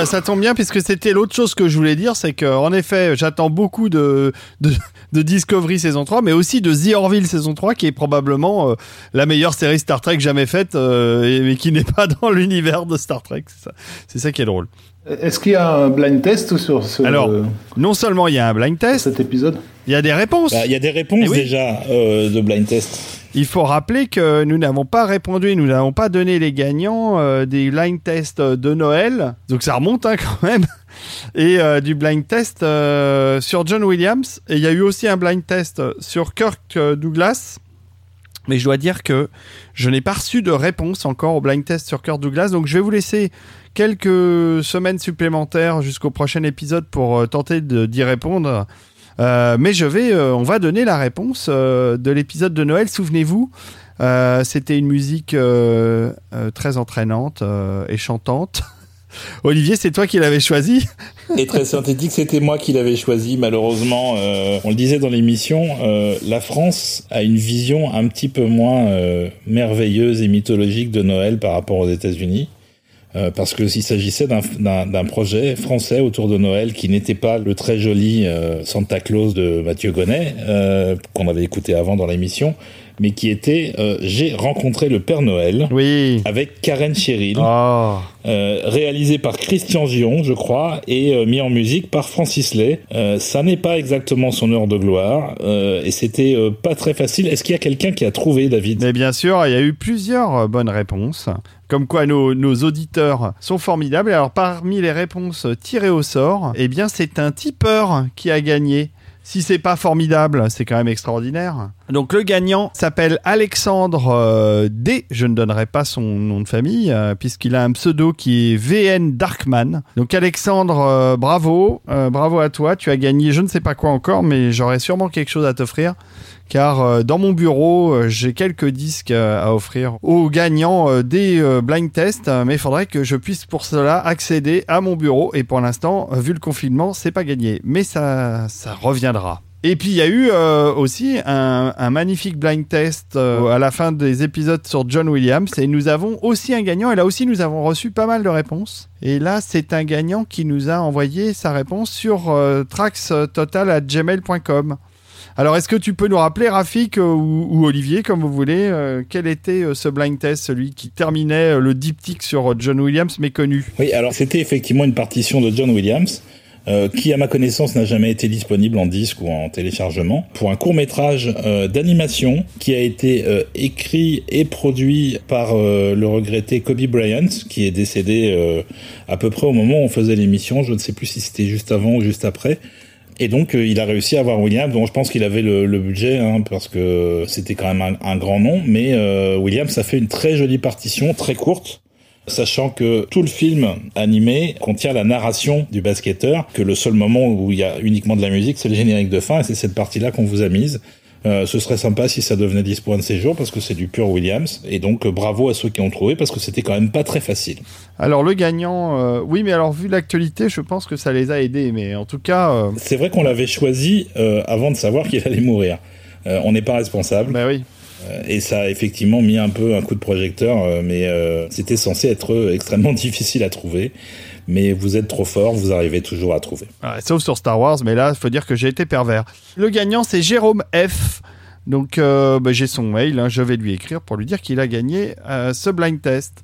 ça tombe bien puisque c'était l'autre chose que je voulais dire, c'est qu'en effet, j'attends beaucoup de, de, de, Discovery saison 3, mais aussi de The Orville saison 3, qui est probablement la meilleure série Star Trek jamais faite, et, qui n'est pas dans l'univers de Star Trek. C'est ça. c'est ça qui est drôle. Est-ce qu'il y a un blind test sur ce Alors, non seulement il y a un blind test, cet épisode, il y a des réponses. Bah, il y a des réponses eh déjà euh, de blind test. Il faut rappeler que nous n'avons pas répondu, nous n'avons pas donné les gagnants euh, des blind tests de Noël. Donc ça remonte hein, quand même. Et euh, du blind test sur John Williams. Et il y a eu aussi un blind test sur Kirk Douglas. Mais je dois dire que je n'ai pas reçu de réponse encore au blind test sur Kurt Douglas, donc je vais vous laisser quelques semaines supplémentaires jusqu'au prochain épisode pour euh, tenter d'y répondre. Euh, mais je vais, euh, on va donner la réponse de l'épisode de Noël. Souvenez-vous, c'était une musique très entraînante et chantante. Olivier, c'est toi qui l'avais choisi Et très synthétique, c'était moi qui l'avais choisi. Malheureusement, euh, on le disait dans l'émission, euh, la France a une vision un petit peu moins euh, merveilleuse et mythologique de Noël par rapport aux États-Unis. parce que s'il s'agissait d'un projet français autour de Noël qui n'était pas le très joli Santa Claus de Mathieu Gonnet, qu'on avait écouté avant dans l'émission, mais qui était euh, J'ai rencontré le Père Noël Oui. avec Karen Cheryl, Oh. euh, réalisé par Christian Gion, je crois, et euh, mis en musique par Francis Lay. Ça n'est pas exactement son heure de gloire, et c'était pas très facile. Est-ce qu'il y a quelqu'un qui a trouvé, David? Mais bien sûr, il y a eu plusieurs bonnes réponses. Comme quoi nos, nos auditeurs sont formidables. Alors parmi les réponses tirées au sort, eh bien c'est un tipeur qui a gagné. Si c'est pas formidable, c'est quand même extraordinaire. Donc le gagnant s'appelle Alexandre euh, D. Je ne donnerai pas son nom de famille euh, puisqu'il a un pseudo qui est VN Darkman. Donc Alexandre, euh, bravo, bravo à toi. Tu as gagné je ne sais pas quoi encore, mais j'aurai sûrement quelque chose à t'offrir car euh, dans mon bureau, euh, j'ai quelques disques euh, à offrir aux gagnants des blind tests, mais il faudrait que je puisse pour cela accéder à mon bureau et pour l'instant, vu le confinement, c'est pas gagné, mais ça ça reviendra. Et puis il y a eu aussi un, magnifique blind test à la fin des épisodes sur John Williams et nous avons aussi un gagnant et là aussi nous avons reçu pas mal de réponses. Et là c'est un gagnant qui nous a envoyé sa réponse sur euh, traxtotal@gmail.com. Alors, est-ce que tu peux nous rappeler, Rafik euh, ou, Olivier, comme vous voulez, euh, quel était euh, ce blind test, celui qui terminait le diptyque sur John Williams méconnu? Oui, alors c'était effectivement une partition de John Williams. qui, à ma connaissance, n'a jamais été disponible en disque ou en téléchargement, pour un court métrage d'animation qui a été écrit et produit par le regretté Kobe Bryant, qui est décédé à peu près au moment où on faisait l'émission. Je ne sais plus si c'était juste avant ou juste après. Et donc, euh, il a réussi à avoir Williams. Bon, je pense qu'il avait le, budget, hein, parce que c'était quand même un, un grand nom. Mais euh, Williams a fait une très jolie partition, très courte, sachant que tout le film animé contient la narration du basketteur, que le seul moment où il y a uniquement de la musique, c'est le générique de fin, et c'est cette partie-là qu'on vous a mise. Euh, ce serait sympa si ça devenait dispo un de ces jours parce que c'est du pur Williams et donc euh, bravo à ceux qui ont trouvé parce que c'était quand même pas très facile. Alors, le gagnant, euh, oui, mais alors, vu l'actualité, je pense que ça les a aidés, mais en tout cas, euh, C'est vrai qu'on l'avait choisi avant de savoir qu'il allait mourir. On n'est pas responsable bah oui. Et ça a effectivement mis un peu un coup de projecteur, mais c'était censé être extrêmement difficile à trouver. Mais vous êtes trop fort, vous arrivez toujours à trouver. Ouais, sauf sur Star Wars, mais là, il faut dire que j'ai été pervers. Le gagnant, c'est Jérôme F. Donc, euh, bah, j'ai son mail, hein, je vais lui écrire pour lui dire qu'il a gagné euh, ce blind test.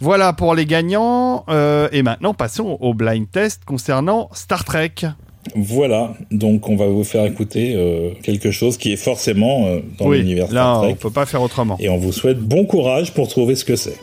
Voilà pour les gagnants. euh, et maintenant, passons au blind test concernant Star Trek. Voilà, donc on va vous faire écouter euh, quelque chose qui est forcément euh, dans oui, l'univers là, Star on Trek. peut pas faire autrement. Et on vous souhaite bon courage pour trouver ce que c'est.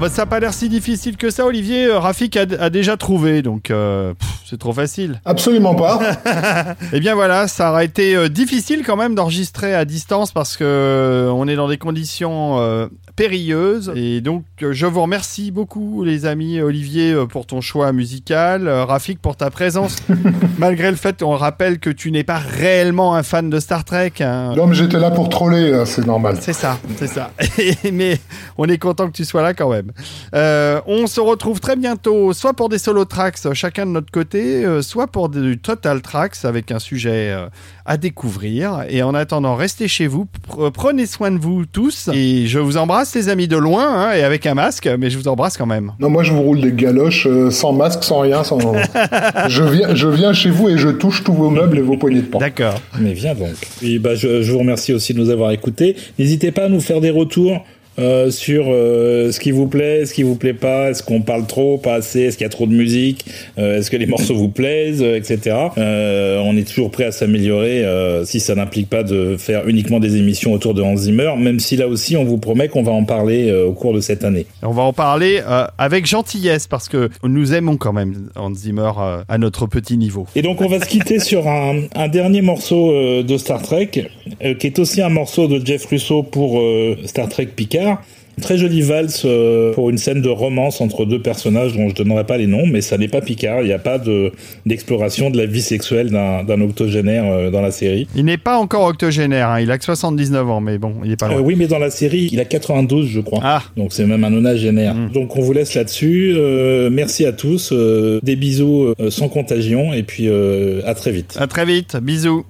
Bah, ça n'a pas l'air si difficile que ça, Olivier. Euh, Rafik a, a déjà trouvé, donc euh, pff, c'est trop facile. Absolument pas. Eh bien voilà, ça aurait été euh, difficile quand même d'enregistrer à distance parce que euh, on est dans des conditions périlleuses. Et donc euh, je vous remercie beaucoup les amis Olivier euh, pour ton choix musical, euh, Rafik pour ta présence, malgré le fait qu'on rappelle que tu n'es pas réellement un fan de Star Trek. hein. Non, mais j'étais là pour troller, là, c'est normal. C'est ça, c'est ça. Mais on est content que tu sois là quand même. Euh, on se retrouve très bientôt, soit pour des solo tracks, chacun de notre côté, soit pour du total tracks avec un sujet euh, à découvrir. Et en attendant, restez chez vous, pr- prenez soin de vous tous. Et je vous embrasse, les amis, de loin, hein, et avec un masque, mais je vous embrasse quand même. Non, moi je vous roule des galoches euh, sans masque, sans rien, sans. je viens, je viens chez vous et je touche tous vos meubles et vos poignées de porte. D'accord. Mais viens donc. Et bah, je, je vous remercie aussi de nous avoir écoutés. N'hésitez pas à nous faire des retours euh, sur euh, ce qui vous plaît, ce qui vous plaît pas, est-ce qu'on parle trop, pas assez, est-ce qu'il y a trop de musique, euh, est-ce que les morceaux vous plaisent, etc. On est toujours prêt à s'améliorer si ça n'implique pas de faire uniquement des émissions autour de Hans Zimmer, même si là aussi on vous promet qu'on va en parler au cours de cette année. On va en parler avec gentillesse parce que nous aimons quand même Hans Zimmer à notre petit niveau. Et donc on va se quitter sur un, un dernier morceau de Star Trek, qui est aussi un morceau de Jeff Russo pour Star Trek Picard. Très jolie valse euh, pour une scène de romance entre deux personnages dont je donnerai pas les noms, mais ça n'est pas Picard. Il n'y a pas de d'exploration de la vie sexuelle d'un octogénaire euh, dans la série. Il n'est pas encore octogénaire, hein, il a que 79 ans, mais bon, il est pas. Euh, oui, mais dans la série, il a 92, je crois. Ah. Donc c'est même un nonagénaire. Mm. Donc on vous laisse là-dessus. Euh, merci à tous. euh, des bisous sans contagion et puis à très vite. À très vite, bisous.